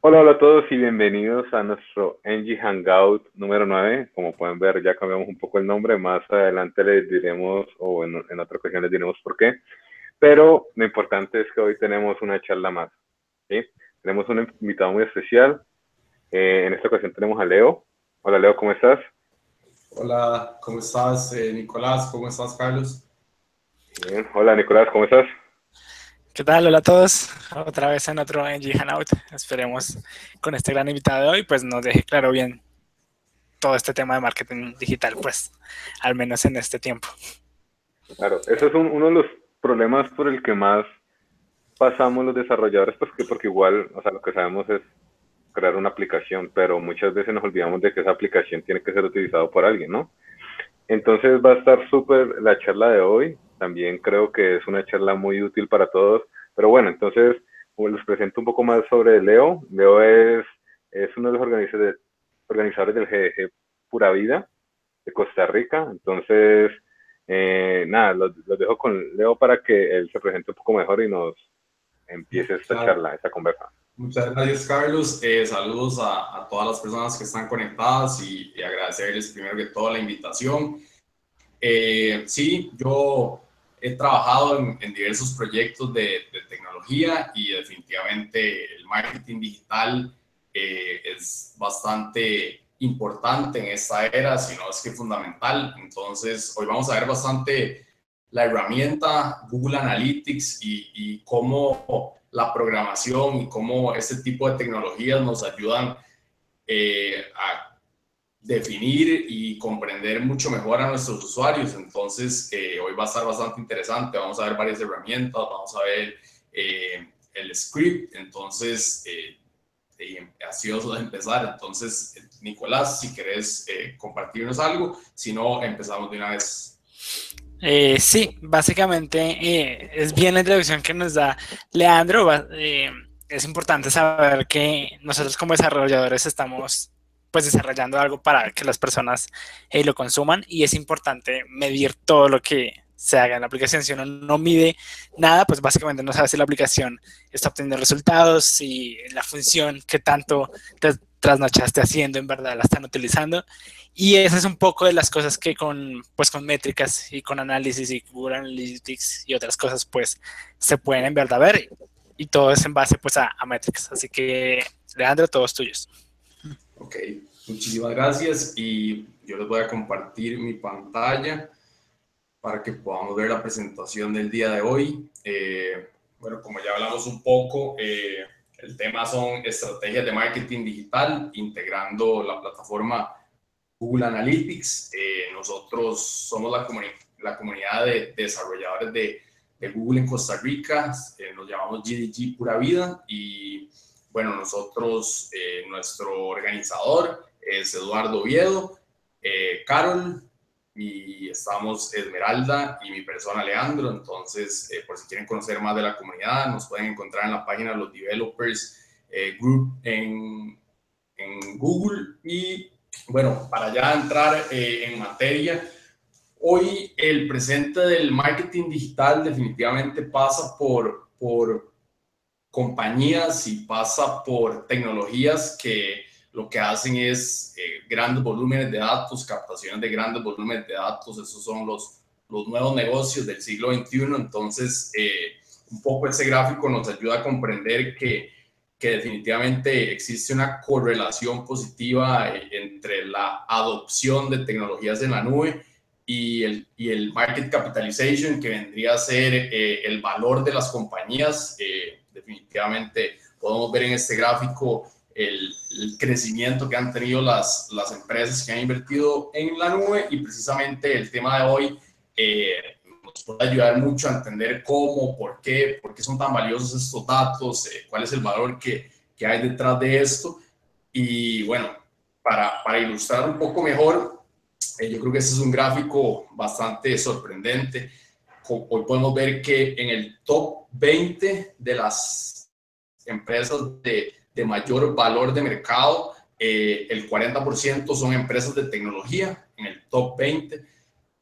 Hola, hola a todos y bienvenidos a nuestro NG Hangout número 9. Como pueden ver, ya cambiamos un poco el nombre. Más adelante les diremos, o en, en otra ocasión les diremos por qué. Pero lo importante es que hoy tenemos una charla más. ¿sí? Tenemos un invitado muy especial. Eh, en esta ocasión tenemos a Leo. Hola, Leo, ¿cómo estás? Hola, ¿cómo estás, eh, Nicolás? ¿Cómo estás, Carlos? Bien. Hola, Nicolás, ¿cómo estás? ¿Qué tal? Hola a todos. Otra vez en otro NG Hangout. Esperemos con este gran invitado de hoy, pues nos deje claro bien todo este tema de marketing digital, pues al menos en este tiempo. Claro, ese es un, uno de los problemas por el que más pasamos los desarrolladores, pues que porque igual, o sea, lo que sabemos es crear una aplicación, pero muchas veces nos olvidamos de que esa aplicación tiene que ser utilizada por alguien, ¿no? Entonces va a estar súper la charla de hoy, también creo que es una charla muy útil para todos. Pero bueno, entonces les presento un poco más sobre Leo. Leo es, es uno de los organizadores, del GDG Pura Vida de Costa Rica. Entonces, eh, nada, los, dejo con Leo para que él se presente un poco mejor y nos empiece esta charla, esta conversa. Muchas gracias, Carlos. Eh, saludos a, a, todas las personas que están conectadas y, y agradecerles primero que todo la invitación. Eh, sí, yo he trabajado en, diversos proyectos de, tecnología y definitivamente el marketing digital eh, es bastante importante en esta era, si no es que fundamental. Entonces, hoy vamos a ver bastante la herramienta Google Analytics y, y cómo la programación y cómo este tipo de tecnologías nos ayudan eh, a definir y comprender mucho mejor a nuestros usuarios. Entonces, eh, hoy va a estar bastante interesante. Vamos a ver varias herramientas, vamos a ver eh, el script. Entonces, eh, vamos a empezar. Entonces, Nicolás, si querés compartirnos algo, si no, empezamos de una vez. sí, básicamente es bien la introducción que nos da Leandro. es importante saber que nosotros como desarrolladores estamos pues desarrollando algo para que las personas eh, lo consuman y es importante medir todo lo que se haga en la aplicación. Si uno no mide nada, pues básicamente no sabe si la aplicación está obteniendo resultados, si la función que tanto te trasnochaste haciendo en verdad la están utilizando. Y esa es un poco de las cosas que con, pues con métricas y con análisis y Google Analytics y otras cosas, pues se pueden en verdad ver. Y todo es en base pues a, a métricas. Así que, Leandro, todos tuyos. Ok, muchísimas gracias y yo les voy a compartir mi pantalla para que podamos ver la presentación del día de hoy. Eh, bueno, como ya hablamos un poco, eh, el tema son estrategias de marketing digital integrando la plataforma Google Analytics. Eh, nosotros somos la, la comunidad de desarrolladores de, de, Google en Costa Rica, nos llamamos GDG Pura Vida y bueno, nosotros, eh, nuestro organizador es Eduardo Oviedo, eh, Carol, y estamos Esmeralda y mi persona Leandro. Entonces, eh, por si quieren conocer más de la comunidad, nos pueden encontrar en la página de los Developers Group en, en, Google. Y bueno, para ya entrar en materia, hoy el presente del marketing digital definitivamente pasa por, por compañías y pasa por tecnologías que lo que hacen es eh, grandes volúmenes de datos, captaciones de grandes volúmenes de datos, esos son los, los nuevos negocios del siglo XXI. Entonces, eh, un poco ese gráfico nos ayuda a comprender que, que definitivamente existe una correlación positiva eh, entre la adopción de tecnologías en la nube y el, y el market capitalization, que vendría a ser el valor de las compañías definitivamente podemos ver en este gráfico el, crecimiento que han tenido las, las empresas que han invertido en la nube y precisamente el tema de hoy eh, nos puede ayudar mucho a entender cómo, por qué, por qué son tan valiosos estos datos, eh, cuál es el valor que, que, hay detrás de esto. Y bueno, para, para ilustrar un poco mejor, eh, yo creo que este es un gráfico bastante sorprendente hoy podemos ver que en el top 20 de las empresas de, de mayor valor de mercado, eh, el 40% son empresas de tecnología en el top 20,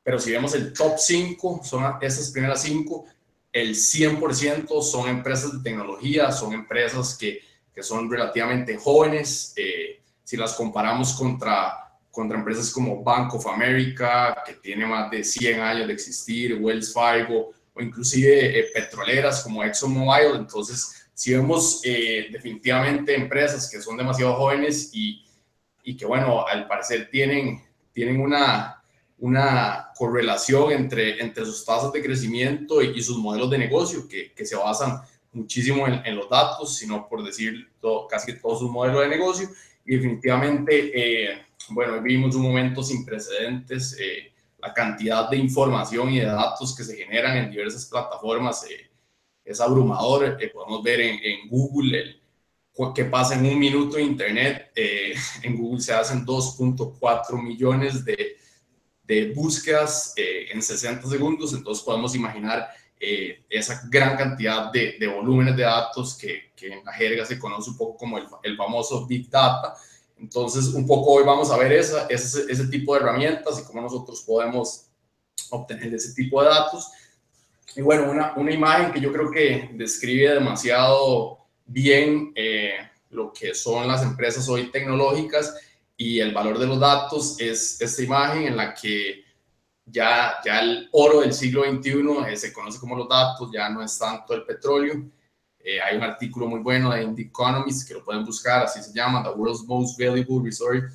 pero si vemos el top 5, son esas primeras 5, el 100% son empresas de tecnología, son empresas que que son relativamente jóvenes. Eh, si las comparamos contra, contra empresas como Bank of America, que tiene más de 100 años de existir, Wells Fargo, o inclusive eh, petroleras como ExxonMobil, entonces si vemos eh, definitivamente empresas que son demasiado jóvenes y, y, que, bueno, al parecer tienen, tienen una, una correlación entre, entre sus tasas de crecimiento y, sus modelos de negocio que, que se basan muchísimo en, en, los datos, sino por decir todo, casi todos sus modelos de negocio. Y definitivamente, eh, bueno, vivimos un momento sin precedentes. Eh, la cantidad de información y de datos que se generan en diversas plataformas eh, es abrumador. podemos ver en, en Google el, qué pasa en un minuto de Internet. en Google se hacen 2.4 millones de, de búsquedas en 60 segundos, entonces podemos imaginar eh, esa gran cantidad de, de, volúmenes de datos que, que, en la jerga se conoce un poco como el, el, famoso Big Data. Entonces, un poco hoy vamos a ver esa, ese, tipo de herramientas y cómo nosotros podemos obtener ese tipo de datos. Y bueno, una, una imagen que yo creo que describe demasiado bien eh, lo que son las empresas hoy tecnológicas y el valor de los datos es esta imagen en la que ya, ya el oro del siglo XXI eh, se conoce como los datos, ya no es tanto el petróleo. Eh, hay un artículo muy bueno de The Economist que lo pueden buscar, así se llama, The World's Most Valuable Resource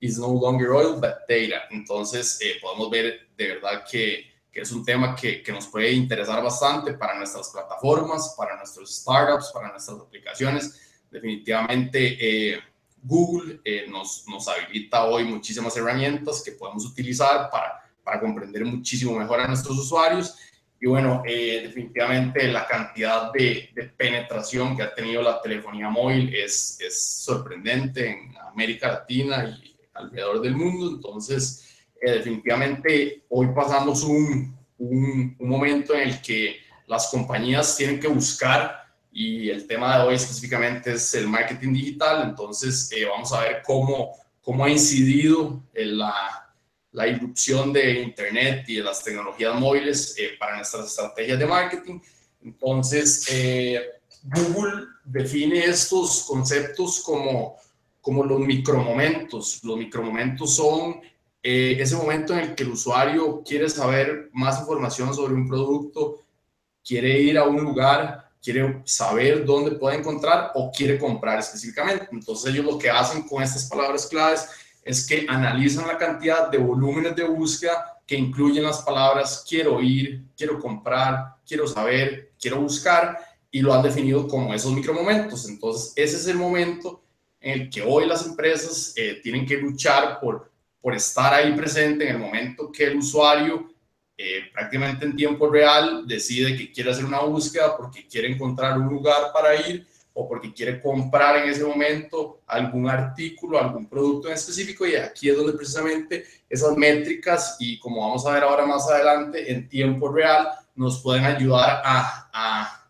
is no longer oil, but data. Entonces, eh, podemos ver de verdad que, que es un tema que, que, nos puede interesar bastante para nuestras plataformas, para nuestros startups, para nuestras aplicaciones. Definitivamente, Google nos, nos habilita hoy muchísimas herramientas que podemos utilizar para para comprender muchísimo mejor a nuestros usuarios. Y bueno, eh, definitivamente la cantidad de, penetración que ha tenido la telefonía móvil es, es sorprendente en América Latina y alrededor del mundo. Entonces, eh, definitivamente hoy pasamos un, un, momento en el que las compañías tienen que buscar y el tema de hoy específicamente es el marketing digital. Entonces, eh, vamos a ver cómo, cómo ha incidido en la, la irrupción de Internet y de las tecnologías móviles eh, para nuestras estrategias de marketing. Entonces, eh, Google define estos conceptos como, como los micromomentos. Los micromomentos son eh, ese momento en el que el usuario quiere saber más información sobre un producto, quiere ir a un lugar, quiere saber dónde puede encontrar o quiere comprar específicamente. Entonces ellos lo que hacen con estas palabras claves es que analizan la cantidad de volúmenes de búsqueda que incluyen las palabras quiero ir, quiero comprar, quiero saber, quiero buscar y lo han definido como esos micromomentos. Entonces, ese es el momento en el que hoy las empresas eh, tienen que luchar por, por estar ahí presente en el momento que el usuario eh, prácticamente en tiempo real decide que quiere hacer una búsqueda porque quiere encontrar un lugar para ir o porque quiere comprar en ese momento algún artículo, algún producto en específico y aquí es donde precisamente esas métricas y como vamos a ver ahora más adelante en tiempo real nos pueden ayudar a, a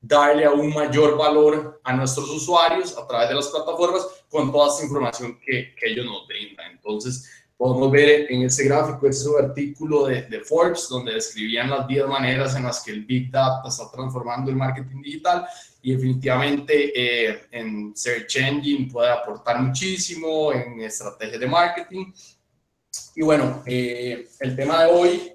darle aún mayor valor a nuestros usuarios a través de las plataformas con toda esa información que, que ellos nos brindan. Entonces, podemos ver en ese gráfico, ese es un artículo de, de, Forbes, donde describían las 10 maneras en las que el Big Data está transformando el marketing digital y definitivamente eh, en Search Engine puede aportar muchísimo, en estrategias de marketing. Y bueno, eh, el tema de hoy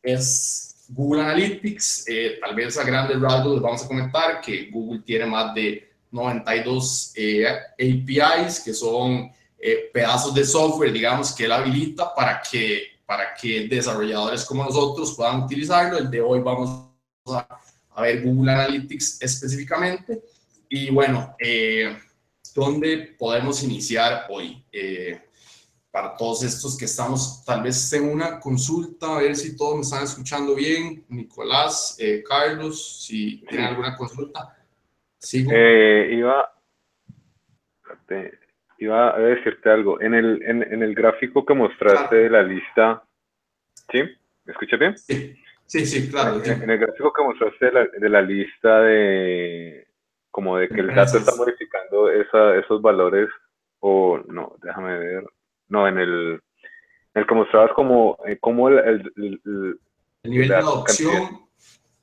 es Google Analytics. Eh, tal vez a grandes rasgos les vamos a comentar que Google tiene más de 92 APIs, que son pedazos de software, digamos, que él habilita para que, para que desarrolladores como nosotros puedan utilizarlo. El de hoy vamos a a ver Google Analytics específicamente. Y bueno, eh, ¿dónde podemos iniciar hoy? Eh, para todos estos que estamos tal vez en una consulta, a ver si todos me están escuchando bien. Nicolás, eh, Carlos, si tienen alguna consulta. ¿Sigo? Eh, iba, iba a decirte algo. En el, en, en el gráfico que mostraste de la lista, ¿sí? ¿Me escuchas bien? Sí. Sí, sí, claro. En, el gráfico que mostraste de la, de la, lista de como de que el dato está modificando esa, esos valores, o no, déjame ver, no, en el, en el que mostrabas como, eh, como el, el, el, nivel de adopción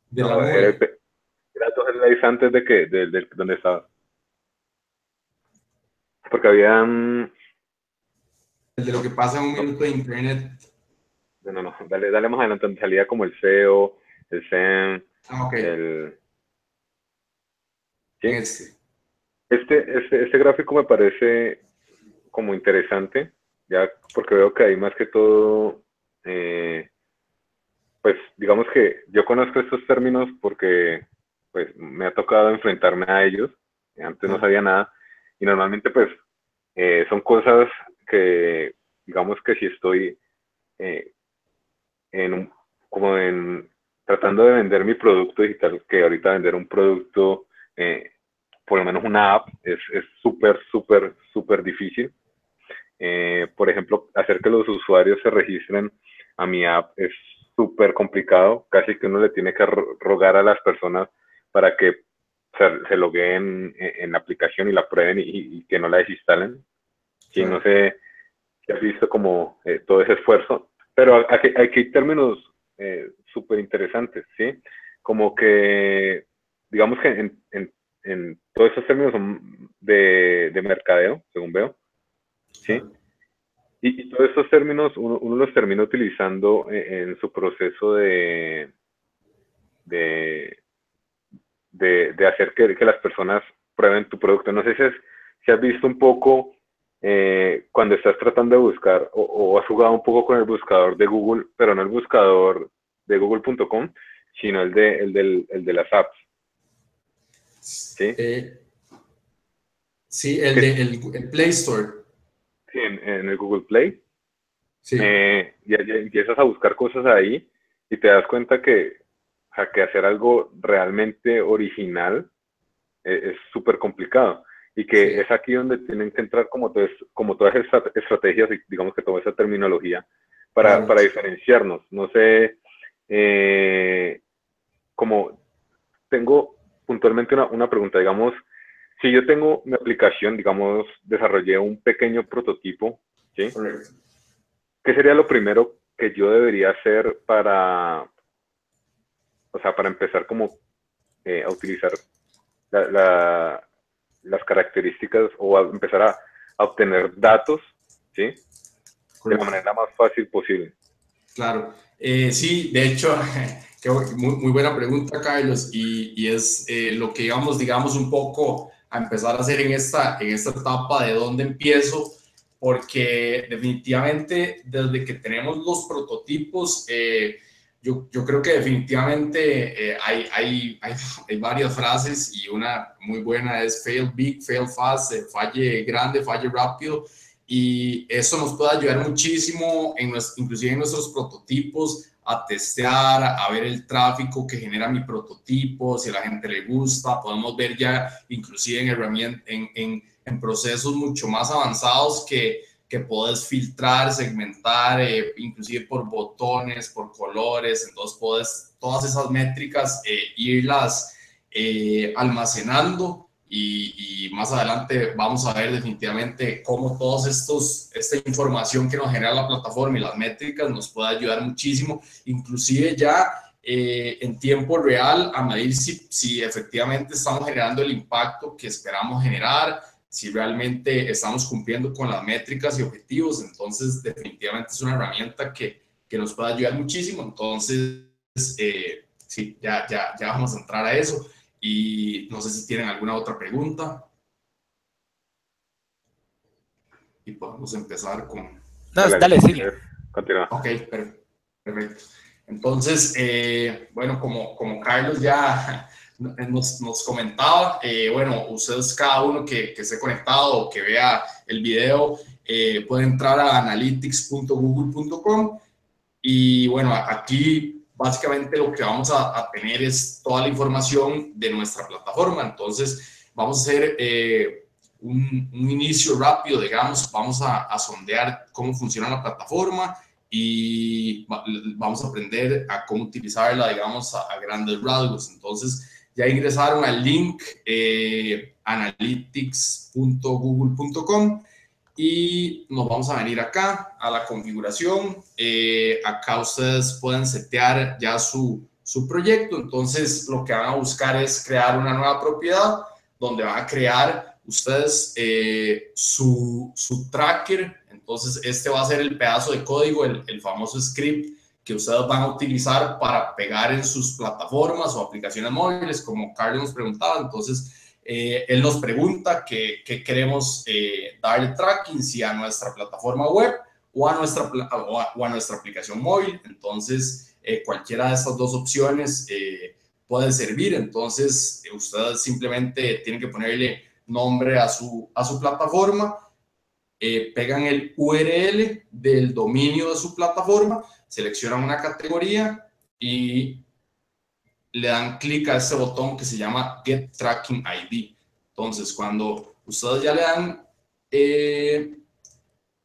de la no, el, datos antes de que, de, de, ¿dónde estaba? Porque había... El de lo que pasa en un minuto de internet. No, no, no, dale, dale más adelante, salía como el SEO, el SEM, ah, el... ¿Sí? Este. Este, este, este gráfico me parece como interesante, ya porque veo que hay más que todo, eh, pues digamos que yo conozco estos términos porque pues me ha tocado enfrentarme a ellos, antes no sabía nada, y normalmente pues eh, son cosas que digamos que si estoy eh, en como en tratando de vender mi producto digital, que ahorita vender un producto eh, por lo menos una app es súper, súper, súper difícil. Por ejemplo, hacer que los usuarios se registren a mi app es súper complicado, casi que uno le tiene que rogar a las personas para que se, se logueen en, la aplicación y la prueben y, que no la desinstalen. Sí, no sé si has visto como eh, todo ese esfuerzo, pero aquí, hay términos eh, súper interesantes, ¿sí? Como que, digamos que en, en en todos esos términos son de, de mercadeo, según veo. ¿sí? Y, todos estos términos uno, los termina utilizando en, su proceso de, de, de, hacer que, que, las personas prueben tu producto. No sé si has, si has visto un poco eh, cuando estás tratando de buscar o, o, has jugado un poco con el buscador de Google, pero no el buscador de google.com, sino el de, el, del, el de las apps. Sí, eh, sí el, de, el, Play Store. Sí, en, el Google Play. Sí. Eh, y, empiezas a buscar cosas ahí y te das cuenta que, que hacer algo realmente original eh, es súper complicado. Y que es aquí donde tienen que entrar como, como todas esas estrategias digamos que toda esa terminología para, para diferenciarnos. No sé, como tengo puntualmente una, una pregunta, digamos, si yo tengo mi aplicación, digamos, desarrollé un pequeño prototipo, ¿sí? ¿Qué sería lo primero que yo debería hacer para, o sea, para empezar como eh, a utilizar la, las características o a empezar a, obtener datos, ¿sí? De la manera más fácil posible. Claro, eh, sí, de hecho, muy, buena pregunta, Carlos, y, y es eh, lo que íbamos, digamos, un poco a empezar a hacer en esta, en esta etapa de dónde empiezo, porque definitivamente desde que tenemos los prototipos, eh, yo, yo, creo que definitivamente eh, hay, hay, hay, varias frases y una muy buena es fail big, fail fast, falle grande, falle rápido. Y eso nos puede ayudar muchísimo, en, inclusive en nuestros prototipos, a testear, a ver el tráfico que genera mi prototipo, si a la gente le gusta, podemos ver ya inclusive en herramientas, en, en, procesos mucho más avanzados que, que puedes filtrar, segmentar, eh, inclusive por botones, por colores, entonces puedes todas esas métricas eh, irlas eh, almacenando y, más adelante vamos a ver definitivamente cómo todos estos, esta información que nos genera la plataforma y las métricas nos puede ayudar muchísimo, inclusive ya eh, en tiempo real a medir si, si efectivamente estamos generando el impacto que esperamos generar, si realmente estamos cumpliendo con las métricas y objetivos, entonces definitivamente es una herramienta que, que nos puede ayudar muchísimo, entonces eh, sí, ya, ya, ya vamos a entrar a eso. Y no sé si tienen alguna otra pregunta. Y podemos empezar con... dale, dale, sí. Continúa. Ok, perfecto. Entonces, eh, bueno, como, como Carlos ya nos, nos comentaba, eh, bueno, ustedes cada uno que, que esté conectado o que vea el video, eh, puede entrar a analytics.google.com y bueno, aquí básicamente lo que vamos a, tener es toda la información de nuestra plataforma. Entonces, vamos a hacer eh, un, inicio rápido, digamos, vamos a, sondear cómo funciona la plataforma y vamos a aprender a cómo utilizarla, digamos, a, grandes rasgos. Entonces, ya ingresaron al link eh, analytics.google.com y nos vamos a venir acá a la configuración. Eh, acá ustedes pueden setear ya su, su proyecto. Entonces, lo que van a buscar es crear una nueva propiedad donde van a crear ustedes eh, su, su, tracker, entonces este va a ser el pedazo de código, el, el, famoso script que ustedes van a utilizar para pegar en sus plataformas o aplicaciones móviles, como Carlos nos preguntaba. Entonces, eh, él nos pregunta qué, queremos eh, darle tracking, si a nuestra plataforma web o a nuestra, o a, nuestra aplicación móvil. Entonces, eh, cualquiera de estas dos opciones puede servir. Entonces, ustedes simplemente tienen que ponerle nombre a su, a su plataforma, pegan el URL del dominio de su plataforma, seleccionan una categoría y le dan clic a ese botón que se llama Get Tracking ID. Entonces, cuando ustedes ya le dan eh,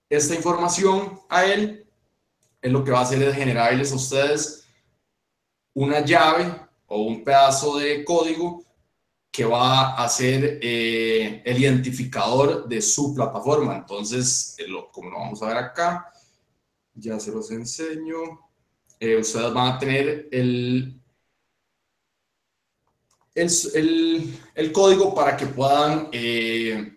esta información a él, él lo que va a hacer es generarles a ustedes una llave o un pedazo de código que va a ser eh, el identificador de su plataforma. Entonces, eh, como lo vamos a ver acá, ya se los enseño. ustedes van a tener el, el, el, código para que puedan eh,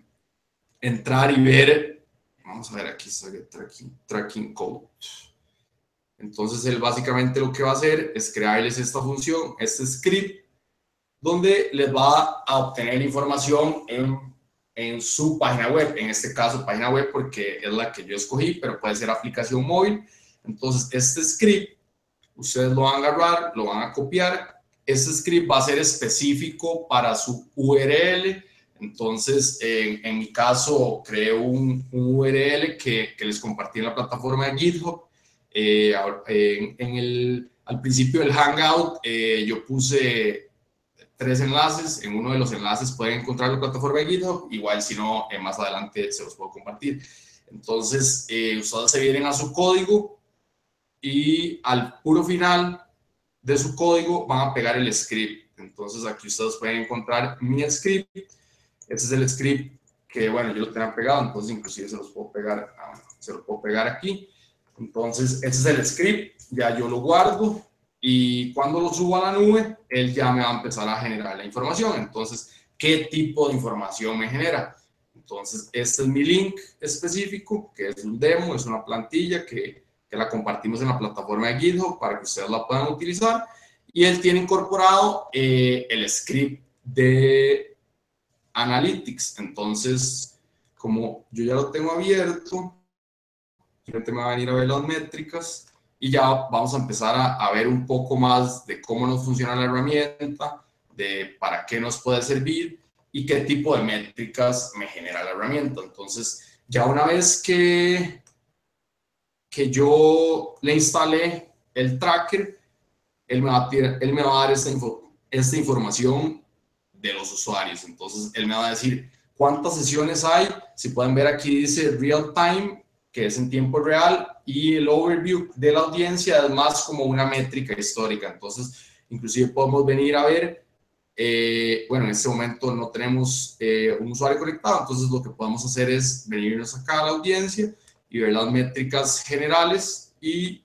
entrar y ver. Vamos a ver, aquí el tracking, tracking code. Entonces, él básicamente lo que va a hacer es crearles esta función, este script, donde les va a obtener información en, en su página web. En este caso, página web porque es la que yo escogí, pero puede ser aplicación móvil. Entonces, este script, ustedes lo van a agarrar, lo van a copiar este script va a ser específico para su URL. Entonces, en, mi caso, creé un, URL que, que, les compartí en la plataforma de GitHub. Eh, en, el, al principio del Hangout, eh, yo puse tres enlaces. En uno de los enlaces pueden encontrar la plataforma de GitHub. Igual, si no, eh, más adelante se los puedo compartir. Entonces, ustedes se vienen a su código y al puro final de su código van a pegar el script. Entonces aquí ustedes pueden encontrar mi script. Este es el script que, bueno, yo lo tenía pegado, entonces inclusive se los puedo pegar, ah, se lo puedo pegar aquí. Entonces, este es el script, ya yo lo guardo y cuando lo subo a la nube, él ya me va a empezar a generar la información. Entonces, ¿qué tipo de información me genera? Entonces, este es mi link específico, que es un demo, es una plantilla que que la compartimos en la plataforma de GitHub para que ustedes la puedan utilizar. Y él tiene incorporado eh, el script de Analytics. Entonces, como yo ya lo tengo abierto, gente me va a venir a ver las métricas y ya vamos a empezar a, ver un poco más de cómo nos funciona la herramienta, de para qué nos puede servir y qué tipo de métricas me genera la herramienta. Entonces, ya una vez que que yo le instalé el tracker, él me va a, él me va a dar esta, esta información de los usuarios. Entonces, él me va a decir cuántas sesiones hay. Si pueden ver aquí dice real time, que es en tiempo real, y el overview de la audiencia es más como una métrica histórica. Entonces, inclusive podemos venir a ver, eh, bueno, en este momento no tenemos eh, un usuario conectado, entonces lo que podemos hacer es venirnos acá a la audiencia y ver las métricas generales y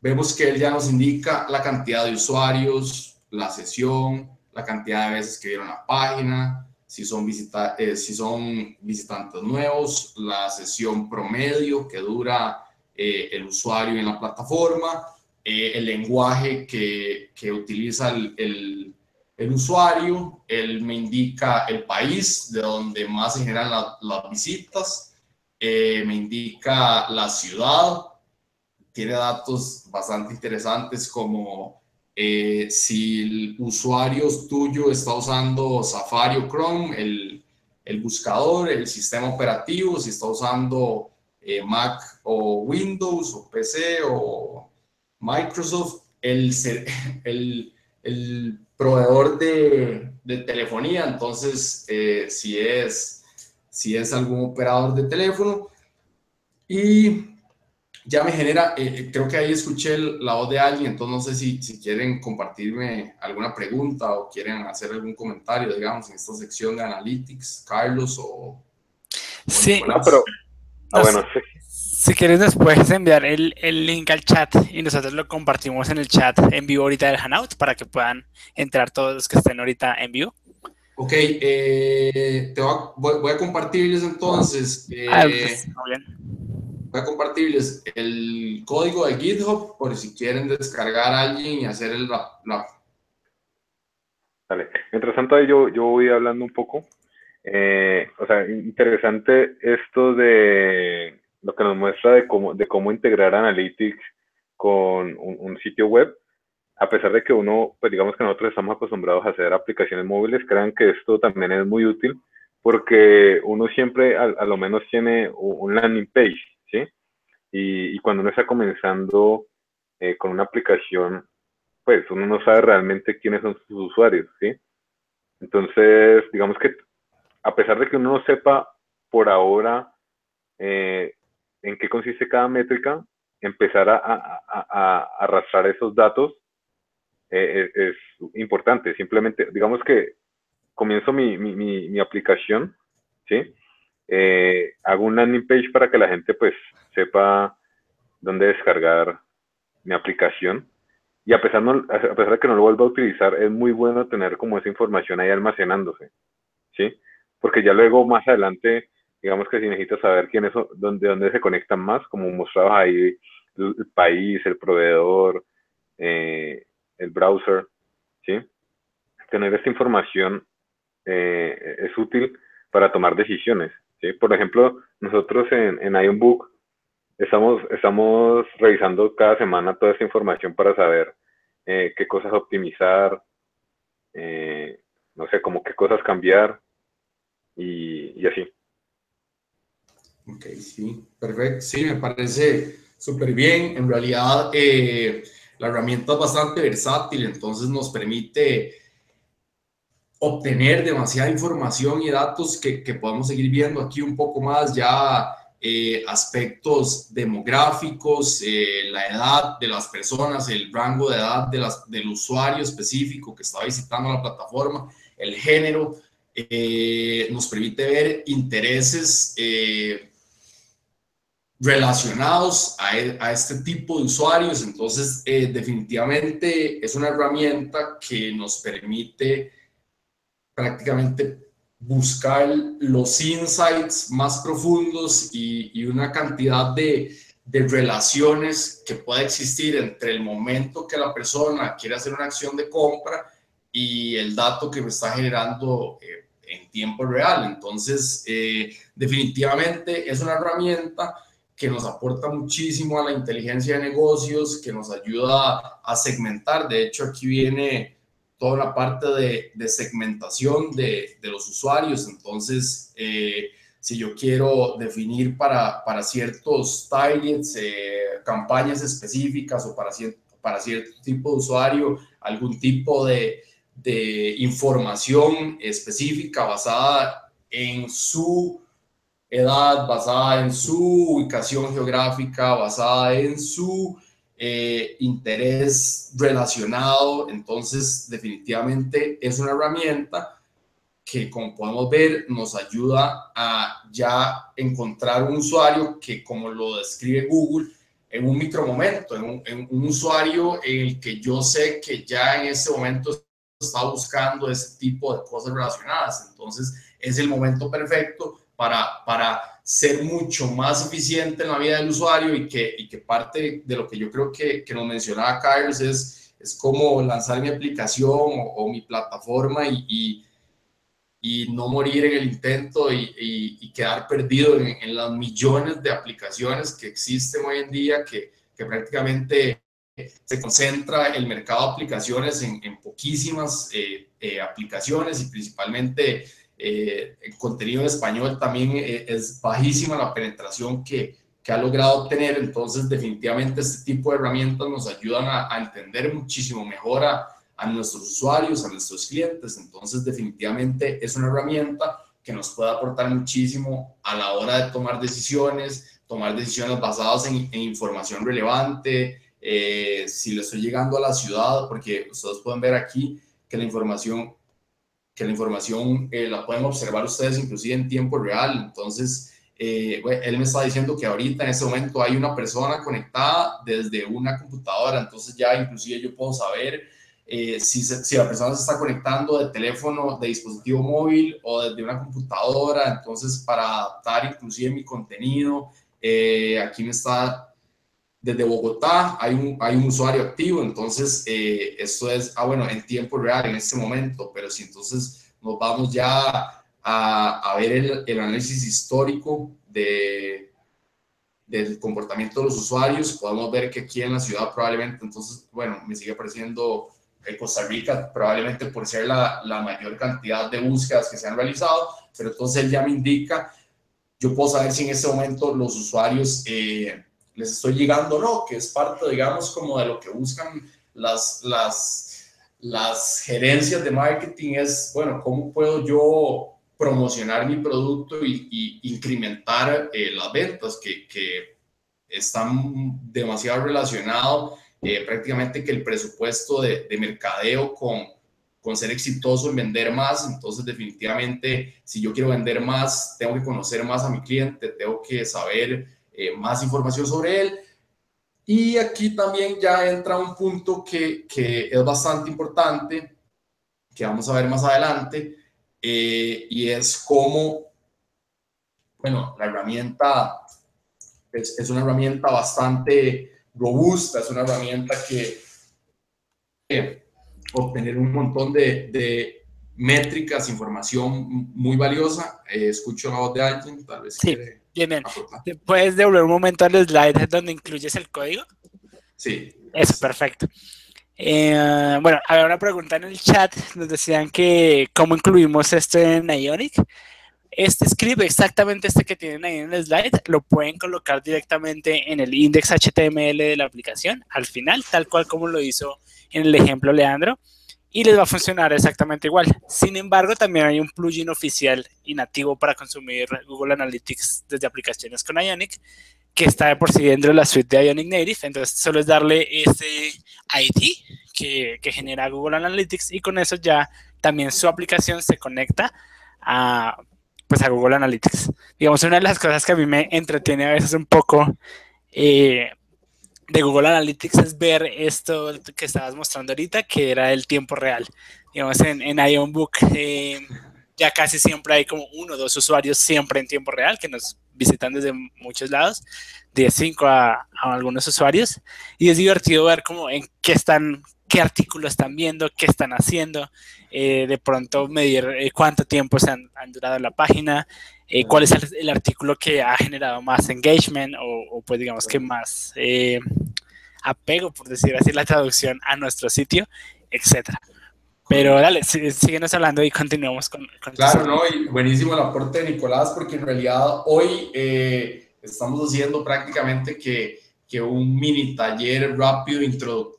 vemos que él ya nos indica la cantidad de usuarios, la sesión, la cantidad de veces que vieron la página, si son, visita eh, si son visitantes nuevos, la sesión promedio que dura eh, el usuario en la plataforma, eh, el lenguaje que, que utiliza el, el, el, usuario, él me indica el país de donde más se generan las visitas, eh, me indica la ciudad, tiene datos bastante interesantes como eh, si el usuario tuyo está usando Safari o Chrome, el, el buscador, el sistema operativo, si está usando eh, Mac o Windows o PC o Microsoft, el, el, el proveedor de, de, telefonía, entonces si es si es algún operador de teléfono. Y ya me genera, eh, eh, creo que ahí escuché la voz de alguien, entonces no sé si, si quieren compartirme alguna pregunta o quieren hacer algún comentario, digamos, en esta sección de Analytics, Carlos o... Sí, pero... Ah, bueno, sí. Si quieres después enviar el, el, link al chat y nosotros lo compartimos en el chat en vivo ahorita del Hanout para que puedan entrar todos los que estén ahorita en vivo. Ok, eh, te voy, a, compartirles entonces. Ah, pues, bien. Voy a compartirles el código de GitHub por si quieren descargar a alguien y hacer el la, Vale. Mientras tanto, yo, yo voy hablando un poco. Eh, o sea, interesante esto de lo que nos muestra de cómo, de cómo integrar Analytics con un, sitio web. A pesar de que uno, pues digamos que nosotros estamos acostumbrados a hacer aplicaciones móviles, crean que esto también es muy útil porque uno siempre a, lo menos tiene un landing page, Y, cuando uno está comenzando eh, con una aplicación, pues uno no sabe realmente quiénes son sus usuarios, ¿sí? Entonces, digamos que a pesar de que uno no sepa por ahora eh, en qué consiste cada métrica, empezar a, arrastrar esos datos eh, es, importante. Simplemente, digamos que comienzo mi, mi, aplicación, ¿sí? Eh, hago un landing page para que la gente pues sepa dónde descargar mi aplicación. Y a pesar, a pesar de que no lo vuelva a utilizar, es muy bueno tener como esa información ahí almacenándose, ¿sí? Porque ya luego más adelante digamos que si necesitas saber quiénes son, dónde, dónde se conectan más, como mostrabas ahí el, país, el proveedor, eh, el browser, ¿sí? Tener esta información eh, es útil para tomar decisiones, Por ejemplo, nosotros en, en Ionbook estamos, estamos revisando cada semana toda esta información para saber eh, qué cosas optimizar, no sé, como qué cosas cambiar y, y así. Ok, sí, perfecto. Sí, me parece súper bien. En realidad, eh, la herramienta es bastante versátil, entonces nos permite obtener demasiada información y datos que, podemos seguir viendo aquí un poco más ya eh, aspectos demográficos, eh, la edad de las personas, el rango de edad de las, del usuario específico que está visitando la plataforma, el género, nos permite ver intereses relacionados a, e, a, este tipo de usuarios. Entonces, eh, definitivamente es una herramienta que nos permite prácticamente buscar los insights más profundos y, una cantidad de, de, relaciones que pueda existir entre el momento que la persona quiere hacer una acción de compra y el dato que me está generando eh, en tiempo real. Entonces, eh, definitivamente es una herramienta que nos aporta muchísimo a la inteligencia de negocios, que nos ayuda a segmentar. De hecho, aquí viene toda la parte de, segmentación de, los usuarios. Entonces, eh, si yo quiero definir para, ciertos targets, eh, campañas específicas o para, para cierto tipo de usuario, algún tipo de información específica basada en su edad, basada en su ubicación geográfica, basada en su eh, interés relacionado. Entonces, definitivamente es una herramienta que, como podemos ver, nos ayuda a ya encontrar un usuario que, como lo describe Google, en un micromomento, en en un usuario en el que yo sé que ya en ese momento está buscando ese tipo de cosas relacionadas. Entonces, es el momento perfecto para, para ser mucho más eficiente en la vida del usuario y que, y que parte de lo que yo creo que, que nos mencionaba Kairos es, es cómo lanzar mi aplicación o, mi plataforma y, y, no morir en el intento y, y quedar perdido en, en, las millones de aplicaciones que existen hoy en día, que, que prácticamente se concentra el mercado de aplicaciones en, en poquísimas eh, eh, aplicaciones y principalmente eh, el contenido en español también eh, es bajísima la penetración que, que, ha logrado obtener, entonces definitivamente este tipo de herramientas nos ayudan a, entender muchísimo mejor a, nuestros usuarios, a nuestros clientes, entonces definitivamente es una herramienta que nos puede aportar muchísimo a la hora de tomar decisiones, tomar decisiones basadas en, en información relevante, eh, si le estoy llegando a la ciudad, porque ustedes pueden ver aquí que la información que la información eh, la pueden observar ustedes inclusive en tiempo real. Entonces, eh, él me está diciendo que ahorita en ese momento hay una persona conectada desde una computadora, entonces ya inclusive yo puedo saber eh, si, si, la persona se está conectando de teléfono, de dispositivo móvil o desde una computadora, entonces para adaptar inclusive mi contenido, eh, aquí me está desde Bogotá, hay un, hay un usuario activo, entonces eh, esto es, ah, bueno, en tiempo real en este momento, pero si entonces nos vamos ya a, a ver el, el, análisis histórico de, del comportamiento de los usuarios, podemos ver que aquí en la ciudad probablemente, entonces, bueno, me sigue apareciendo en Costa Rica, probablemente por ser la, la mayor cantidad de búsquedas que se han realizado, pero entonces él ya me indica, yo puedo saber si en este momento los usuarios... Eh, les estoy llegando no, que es parte, digamos, como de lo que buscan las, las, las gerencias de marketing, es, bueno, ¿cómo puedo yo promocionar mi producto y, incrementar eh, las ventas que, que, están demasiado relacionados eh, prácticamente que el presupuesto de, de mercadeo con, con ser exitoso en vender más. Entonces, definitivamente, si yo quiero vender más, tengo que conocer más a mi cliente, tengo que saber eh, más información sobre él. Y aquí también ya entra un punto que, que, es bastante importante, que vamos a ver más adelante, eh, y es cómo, bueno, la herramienta es, es, una herramienta bastante robusta, es una herramienta que eh, obtener un montón de, de, métricas, información muy valiosa. escucho la voz de alguien, tal vez. Sí. Quiere Bien. ¿Puedes devolver un momento al slide donde incluyes el código? Sí. Eso, perfecto. Eh, bueno, había una pregunta en el chat. Nos decían que cómo incluimos esto en Ionic. Este script, exactamente este que tienen ahí en el slide, lo pueden colocar directamente en el index HTML de la aplicación al final, tal cual como lo hizo en el ejemplo Leandro y les va a funcionar exactamente igual. Sin embargo, también hay un plugin oficial y nativo para consumir Google Analytics desde aplicaciones con Ionic, que está de por sí dentro de la suite de Ionic Native. Entonces, solo es darle ese ID que, que genera Google Analytics y con eso ya también su aplicación se conecta a, pues a Google Analytics. Digamos, una de las cosas que a mí me entretiene a veces un poco eh, de Google Analytics es ver esto que estabas mostrando ahorita, que era el tiempo real. Digamos, en, en Ionbook eh, ya casi siempre hay como uno o dos usuarios siempre en tiempo real que nos visitan desde muchos lados, de 5 a, a, algunos usuarios. Y es divertido ver cómo en qué están, qué artículos están viendo, qué están haciendo, eh, de pronto medir eh, cuánto tiempo se han, han durado en la página, eh, cuál es el, el, artículo que ha generado más engagement o, o pues digamos que más eh, apego, por decir así, la traducción a nuestro sitio, etcétera. Pero dale, síguenos hablando y continuamos con... con claro, no, y buenísimo el aporte de Nicolás, porque en realidad hoy eh, estamos haciendo prácticamente que, que un mini taller rápido,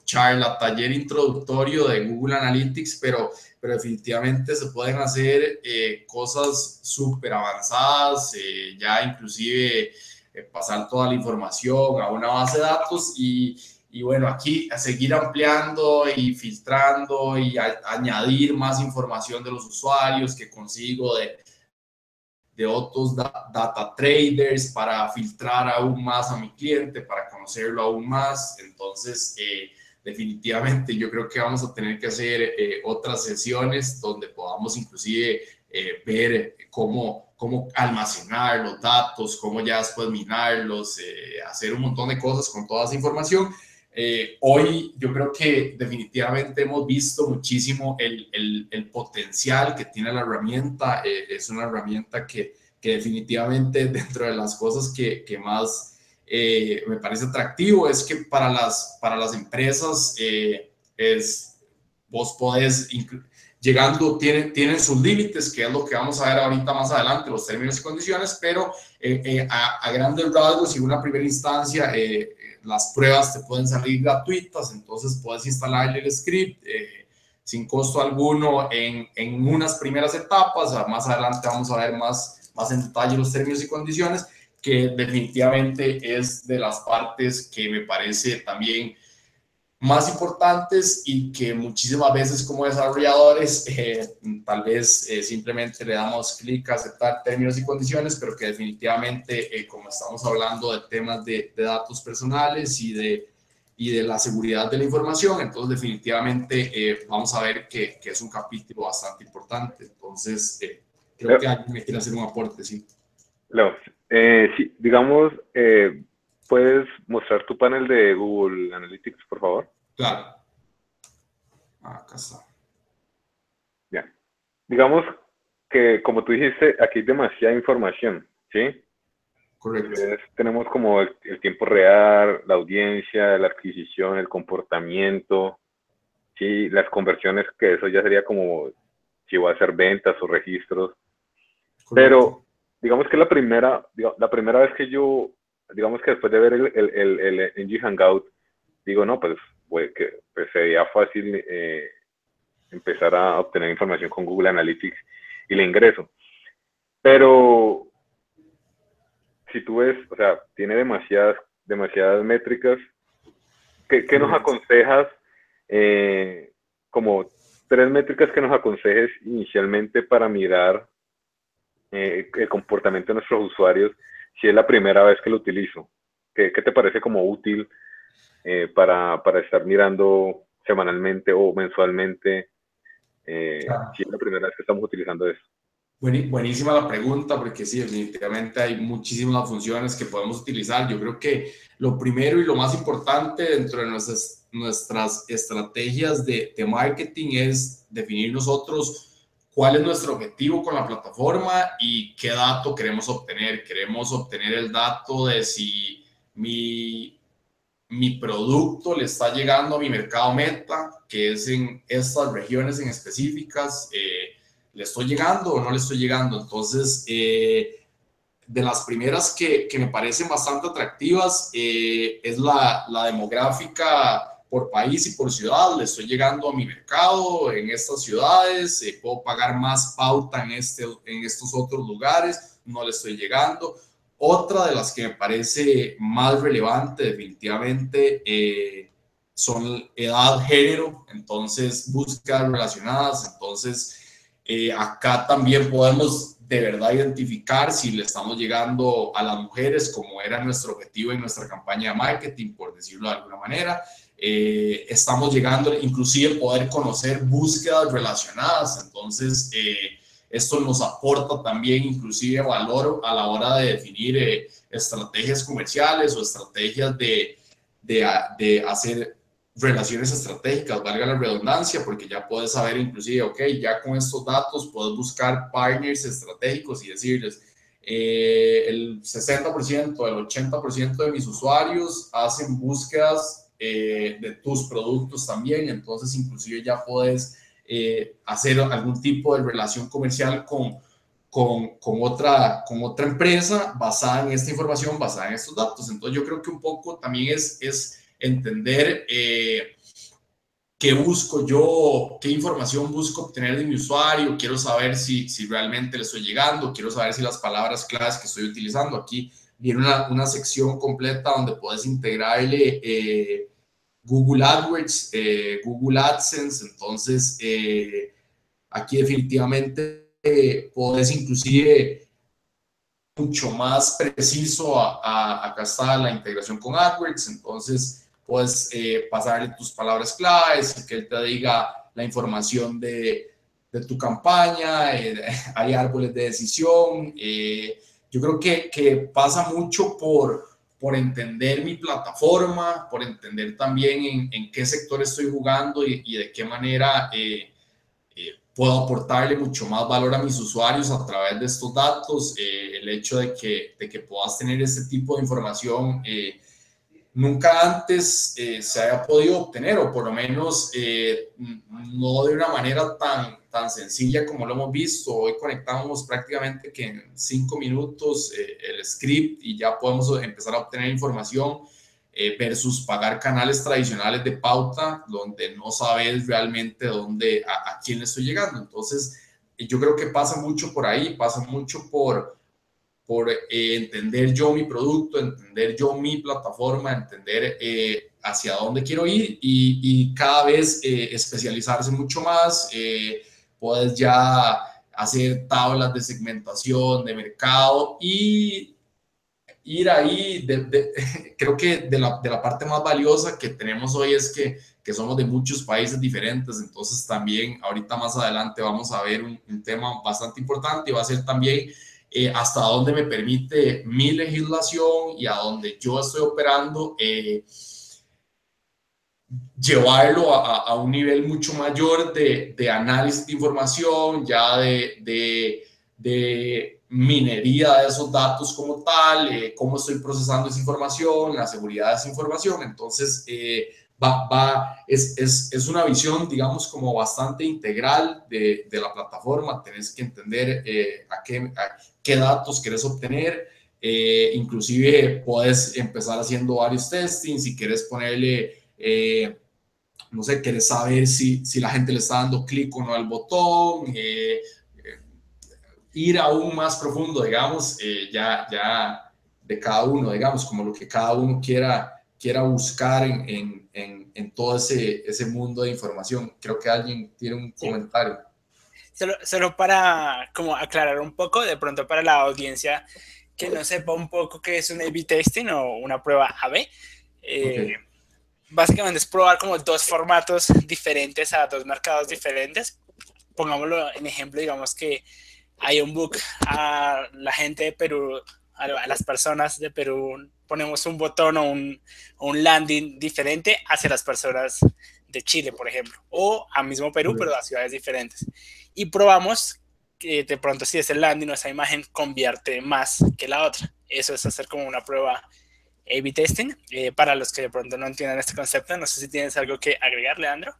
charla, taller introductorio de Google Analytics, pero pero definitivamente se pueden hacer eh, cosas súper avanzadas, eh, ya inclusive eh, pasar toda la información a una base de datos y, y bueno, aquí a seguir ampliando y filtrando y añadir más información de los usuarios que consigo de, de otros da, data traders para filtrar aún más a mi cliente, para conocerlo aún más. Entonces, eh, definitivamente yo creo que vamos a tener que hacer eh, otras sesiones donde podamos inclusive eh, ver cómo, cómo almacenar los datos, cómo ya después minarlos, hacer un montón de cosas con toda esa información. Eh, hoy yo creo que definitivamente hemos visto muchísimo el, el, el potencial que tiene la herramienta. Eh, es una herramienta que, que definitivamente dentro de las cosas que, que más eh, me parece atractivo es que para las, para las empresas eh, es, vos podés, llegando, tienen, tienen sus límites, que es lo que vamos a ver ahorita más adelante, los términos y condiciones, pero eh, a, a, grandes rasgos y una primera instancia las pruebas te pueden salir gratuitas, entonces puedes instalar el script sin costo alguno en, en unas primeras etapas, más adelante vamos a ver más, más en detalle los términos y condiciones, que definitivamente es de las partes que me parece también más importantes y que muchísimas veces como desarrolladores eh, tal vez eh, simplemente le damos clic a aceptar términos y condiciones, pero que definitivamente eh, como estamos hablando de temas de, de, datos personales y de, y de la seguridad de la información. Entonces, definitivamente eh, vamos a ver que, que, es un capítulo bastante importante. Entonces, eh, creo que alguien me quiere hacer un aporte, sí. Leo, eh, sí, digamos, ¿puedes mostrar tu panel de Google Analytics, por favor? Claro. Acá está. Ya. Digamos que, como tú dijiste, aquí hay demasiada información, ¿sí? Correcto. tenemos como el, tiempo real, la audiencia, la adquisición, el comportamiento, sí, las conversiones, que eso ya sería como si va a hacer ventas o registros. Pero digamos que la primera, la primera vez que yo, digamos que después de ver el, el, el, NG Hangout, digo, no, pues, que, pues sería fácil eh, empezar a obtener información con Google Analytics y le ingreso. Pero si tú ves, o sea, tiene demasiadas, demasiadas métricas. ¿Qué, nos aconsejas? Eh, como tres métricas que nos aconsejes inicialmente para mirar eh, el comportamiento de nuestros usuarios si es la primera vez que lo utilizo. ¿Qué, te parece como útil eh, para, para, estar mirando semanalmente o mensualmente si es la primera vez que estamos utilizando eso? Buenísima la pregunta, porque sí, definitivamente hay muchísimas funciones que podemos utilizar. Yo creo que lo primero y lo más importante dentro de nuestras, nuestras estrategias de, de marketing es definir nosotros cuál es nuestro objetivo con la plataforma y qué dato queremos obtener. Queremos obtener el dato de si mi, mi producto le está llegando a mi mercado meta, que es en estas regiones en específicas. Eh, ¿le estoy llegando o no le estoy llegando? Entonces, eh, de las primeras que, que, me parecen bastante atractivas eh, es la, la, demográfica por país y por ciudad. Le estoy llegando a mi mercado en estas ciudades, eh, puedo pagar más pauta en, este, en estos otros lugares, no le estoy llegando. Otra de las que me parece más relevante definitivamente son edad, género, entonces búsquedas relacionadas, entonces eh, acá también podemos de verdad identificar si le estamos llegando a las mujeres como era nuestro objetivo en nuestra campaña de marketing, por decirlo de alguna manera. Eh, estamos llegando inclusive poder conocer búsquedas relacionadas. Entonces, eh, esto nos aporta también inclusive valor a la hora de definir estrategias comerciales o estrategias de, de, de hacer relaciones estratégicas, valga la redundancia, porque ya puedes saber inclusive, ok, ya con estos datos puedes buscar partners estratégicos y decirles, eh, el 60%, el 80% de mis usuarios hacen búsquedas eh, de tus productos también, entonces inclusive ya puedes eh, hacer algún tipo de relación comercial con, con, con, otra, con otra empresa basada en esta información, basada en estos datos. Entonces yo creo que un poco también es... es entender eh, qué busco yo, qué información busco obtener de mi usuario, quiero saber si, si realmente le estoy llegando, quiero saber si las palabras claves que estoy utilizando. Aquí viene una, una sección completa donde puedes integrarle Google AdWords, eh, Google AdSense, entonces aquí definitivamente puedes inclusive mucho más preciso, a, acá está la integración con AdWords, entonces puedes eh, pasarle tus palabras claves que él te diga la información de, tu campaña, eh, hay árboles de decisión. Eh, yo creo que, pasa mucho por, por entender mi plataforma, por entender también en, qué sector estoy jugando y, de qué manera puedo aportarle mucho más valor a mis usuarios a través de estos datos. el hecho de que, de que puedas tener este tipo de información nunca antes eh, se haya podido obtener, o por lo menos eh, no de una manera tan, tan sencilla como lo hemos visto. Hoy conectamos prácticamente que en cinco minutos eh, el script y ya podemos empezar a obtener información versus pagar canales tradicionales de pauta donde no sabes realmente dónde, a, a quién le estoy llegando. Entonces, yo creo que pasa mucho por ahí, pasa mucho por por eh, entender yo mi producto, entender yo mi plataforma, entender eh, hacia dónde quiero ir y, cada vez eh, especializarse mucho más. puedes ya hacer tablas de segmentación de mercado y ir ahí, creo que de la, de la, parte más valiosa que tenemos hoy es que, que, somos de muchos países diferentes, entonces también ahorita más adelante vamos a ver un, tema bastante importante y va a ser también eh, hasta dónde me permite mi legislación y a dónde yo estoy operando. Eh, llevarlo a, a, un nivel mucho mayor de, de análisis de información, ya de, de, de minería de esos datos como tal, eh, cómo estoy procesando esa información, la seguridad de esa información. Entonces, eh, va, va, es, es, es, una visión, digamos, como bastante integral de, la plataforma. Tenés que entender eh, a, qué, qué datos querés obtener. inclusive puedes empezar haciendo varios testing, si quieres ponerle no sé, quieres saber si, si la gente le está dando clic o no al botón, ir aún más profundo, digamos, eh, ya, ya de cada uno, digamos, como lo que cada uno quiera, quiera buscar en, en, en, todo ese, ese mundo de información. Creo que alguien tiene un comentario. Solo, solo, para como aclarar un poco, de pronto para la audiencia que no sepa un poco qué es un A-B testing o una prueba A-B. Eh, básicamente es probar como dos formatos diferentes a dos mercados diferentes. Pongámoslo en ejemplo, digamos que hay un book a la gente de Perú, a, las personas de Perú, ponemos un botón o un, un, landing diferente hacia las personas de Chile, por ejemplo, o a mismo Perú, pero a ciudades diferentes. Y probamos que de pronto si ese landing o esa imagen convierte más que la otra. Eso es hacer como una prueba A-B testing. Eh, para los que de pronto no entiendan este concepto, no sé si tienes algo que agregar, Leandro.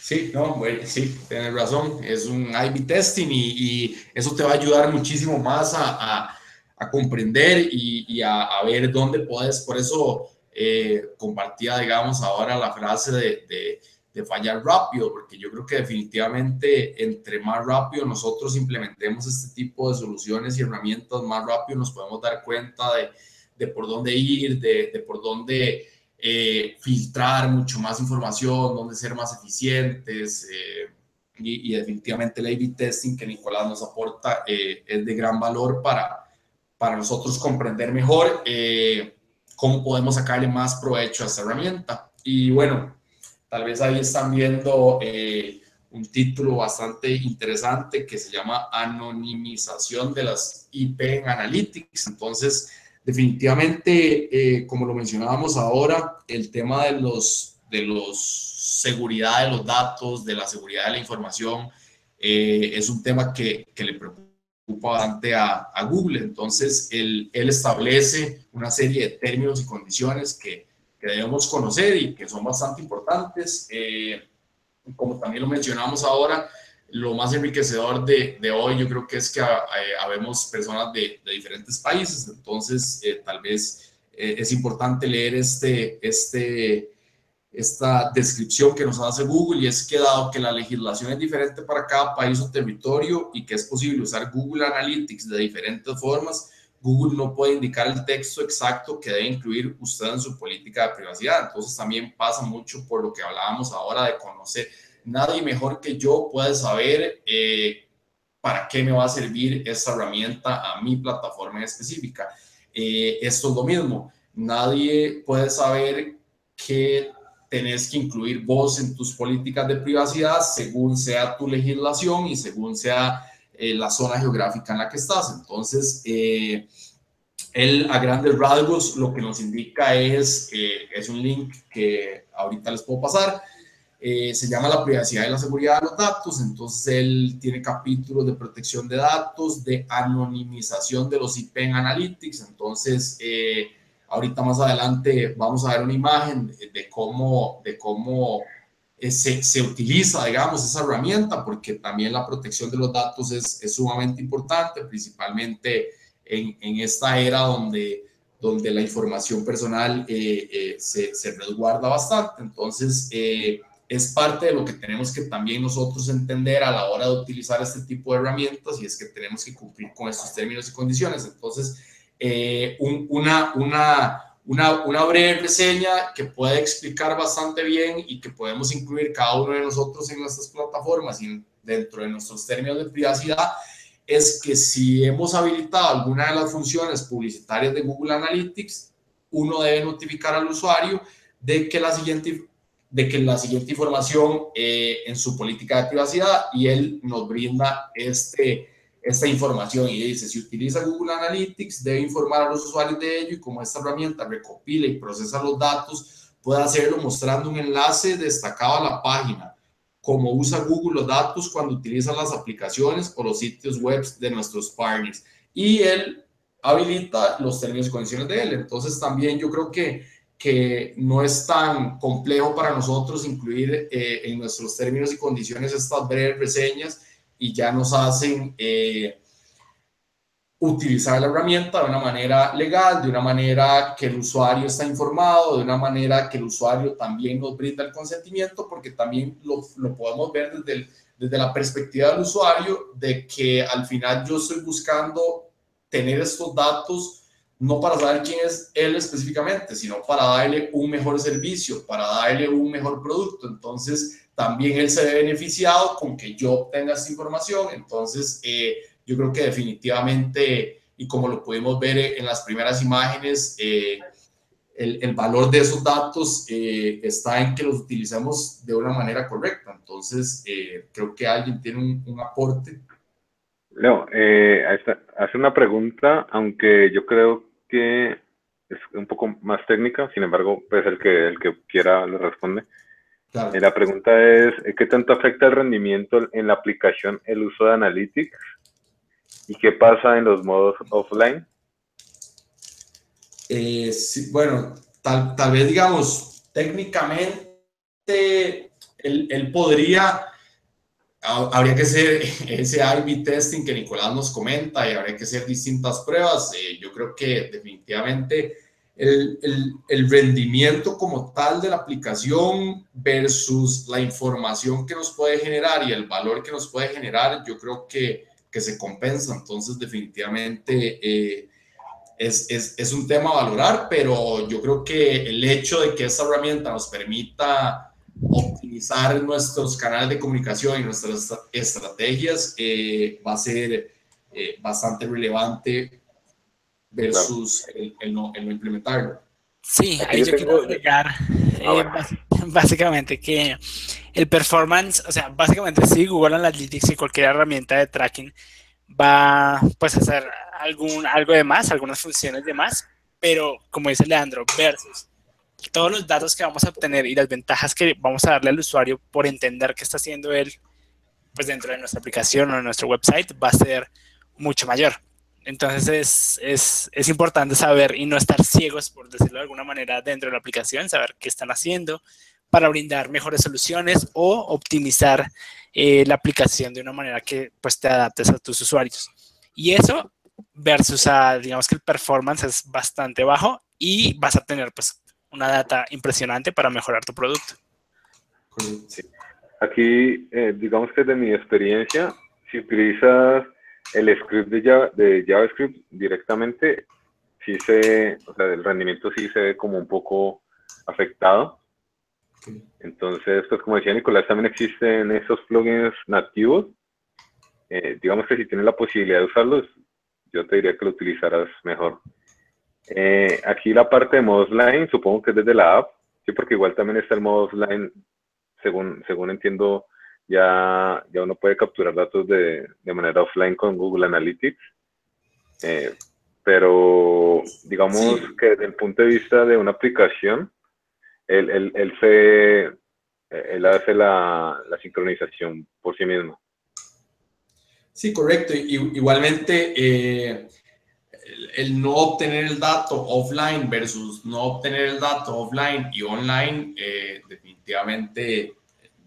Sí, no, sí, tienes razón. Es un I-B testing y, eso te va a ayudar muchísimo más a, a, comprender y, y a, ver dónde puedes. Por eso eh, compartía, digamos, ahora la frase de, de, de, fallar rápido, porque yo creo que definitivamente entre más rápido nosotros implementemos este tipo de soluciones y herramientas, más rápido nos podemos dar cuenta de, de por dónde ir, de, por dónde eh, filtrar mucho más información, dónde ser más eficientes. Eh, y, definitivamente el A-B testing que Nicolás nos aporta eh, es de gran valor para, para nosotros comprender mejor cómo podemos sacarle más provecho a esta herramienta. Y bueno, tal vez ahí están viendo un título bastante interesante que se llama Anonimización de las IP en Analytics. Entonces, Definitivamente, eh, como lo mencionábamos ahora, el tema de los, de los seguridad de los datos, de la seguridad de la información, eh, es un tema que, que, le preocupa bastante a, Google. Entonces, él, establece una serie de términos y condiciones que, que debemos conocer y que son bastante importantes. Eh, como también lo mencionamos ahora, lo más enriquecedor de, hoy yo creo que es que eh, habemos personas de, diferentes países, entonces eh, tal vez es importante leer este, este, esta descripción que nos hace Google y es que dado que la legislación es diferente para cada país o territorio y que es posible usar Google Analytics de diferentes formas, Google no puede indicar el texto exacto que debe incluir usted en su política de privacidad. Entonces también pasa mucho por lo que hablábamos ahora de conocer nadie mejor que yo puede saber eh, para qué me va a servir esta herramienta a mi plataforma específica. Eh, esto es lo mismo, nadie puede saber que tenés que incluir vos en tus políticas de privacidad según sea tu legislación y según sea eh, la zona geográfica en la que estás. Entonces, él a grandes rasgos lo que nos indica es, es un link que ahorita les puedo pasar, eh, se llama la privacidad y la seguridad de los datos, entonces él tiene capítulos de protección de datos, de anonimización de los IP en Analytics, entonces eh, ahorita más adelante vamos a ver una imagen de, cómo, de cómo eh, se, se, utiliza, digamos, esa herramienta, porque también la protección de los datos es, es sumamente importante, principalmente en, en, esta era donde donde la información personal se, se, resguarda bastante. Entonces, es parte de lo que tenemos que también nosotros entender a la hora de utilizar este tipo de herramientas y es que tenemos que cumplir con estos términos y condiciones. Entonces, eh, una, una, una, una, breve reseña que puede explicar bastante bien y que podemos incluir cada uno de nosotros en nuestras plataformas y dentro de nuestros términos de privacidad es que si hemos habilitado alguna de las funciones publicitarias de Google Analytics, uno debe notificar al usuario de que la siguiente, de que la siguiente información eh, en su política de privacidad y él nos brinda este, esta información y dice, si utiliza Google Analytics, debe informar a los usuarios de ello y como esta herramienta recopila y procesa los datos, puede hacerlo mostrando un enlace destacado a la página como usa Google los datos cuando utiliza las aplicaciones o los sitios web de nuestros partners. Y él habilita los términos y condiciones de él. Entonces también yo creo que, que no es tan complejo para nosotros incluir eh, en nuestros términos y condiciones estas breves reseñas y ya nos hacen... Eh, utilizar la herramienta de una manera legal, de una manera que el usuario está informado, de una manera que el usuario también nos brinda el consentimiento, porque también lo, lo podemos ver desde, desde la perspectiva del usuario, de que al final yo estoy buscando tener estos datos no para saber quién es él específicamente, sino para darle un mejor servicio, para darle un mejor producto. Entonces, también él se ve beneficiado con que yo obtenga esta información. Entonces, eh, yo creo que definitivamente, y como lo pudimos ver en las primeras imágenes, eh, el, el, valor de esos datos eh, está en que los utilicemos de una manera correcta. Entonces, eh, creo que alguien tiene un, un aporte. Leo, hace una pregunta, aunque yo creo que es un poco más técnica, sin embargo, pues el que, el que quiera le responde. Claro. la pregunta es, ¿qué tanto afecta el rendimiento en la aplicación el uso de Analytics ¿Y qué pasa en los modos offline? Eh, bueno, tal, tal, vez digamos, técnicamente él, podría, habría que hacer ese I-B testing que Nicolás nos comenta y habría que hacer distintas pruebas. Eh, yo creo que definitivamente el, el, el, rendimiento como tal de la aplicación versus la información que nos puede generar y el valor que nos puede generar, yo creo que que se compensa. Entonces, definitivamente eh, es, es, es, un tema a valorar, pero yo creo que el hecho de que esta herramienta nos permita optimizar nuestros canales de comunicación y nuestras estrategias eh, va a ser eh, bastante relevante versus el, el, no, el, no, implementarlo. Sí, ahí yo quiero agregar ah, básicamente que el performance, o sea, básicamente sí, Google Analytics y cualquier herramienta de tracking va pues a hacer algún, algo de más, algunas funciones de más, pero como dice Leandro, versus todos los datos que vamos a obtener y las ventajas que vamos a darle al usuario por entender qué está haciendo él pues dentro de nuestra aplicación o de nuestro website va a ser mucho mayor. Entonces es, es, es, importante saber y no estar ciegos, por decirlo de alguna manera, dentro de la aplicación, saber qué están haciendo, para brindar mejores soluciones o optimizar eh, la aplicación de una manera que pues te adaptes a tus usuarios. Y eso versus a, digamos que el performance es bastante bajo y vas a tener pues una data impresionante para mejorar tu producto. Sí. Aquí, eh, digamos que de mi experiencia, si utilizas el script de, de JavaScript directamente, sí se, o sea, el rendimiento sí se ve como un poco afectado. Entonces, pues como decía Nicolás, también existen esos plugins nativos. Eh, digamos que si tienes la posibilidad de usarlos, yo te diría que lo utilizarás mejor. Eh, aquí la parte de modo offline, supongo que es desde la app, sí, porque igual también está el modo offline, según, según entiendo, ya, ya uno puede capturar datos de, de manera offline con Google Analytics. Eh, pero digamos que desde el punto de vista de una aplicación, él, él, él, se, él hace la, la, sincronización por sí mismo. Sí, correcto. igualmente, eh, el, el, no obtener el dato offline versus no obtener el dato offline y online, eh, definitivamente,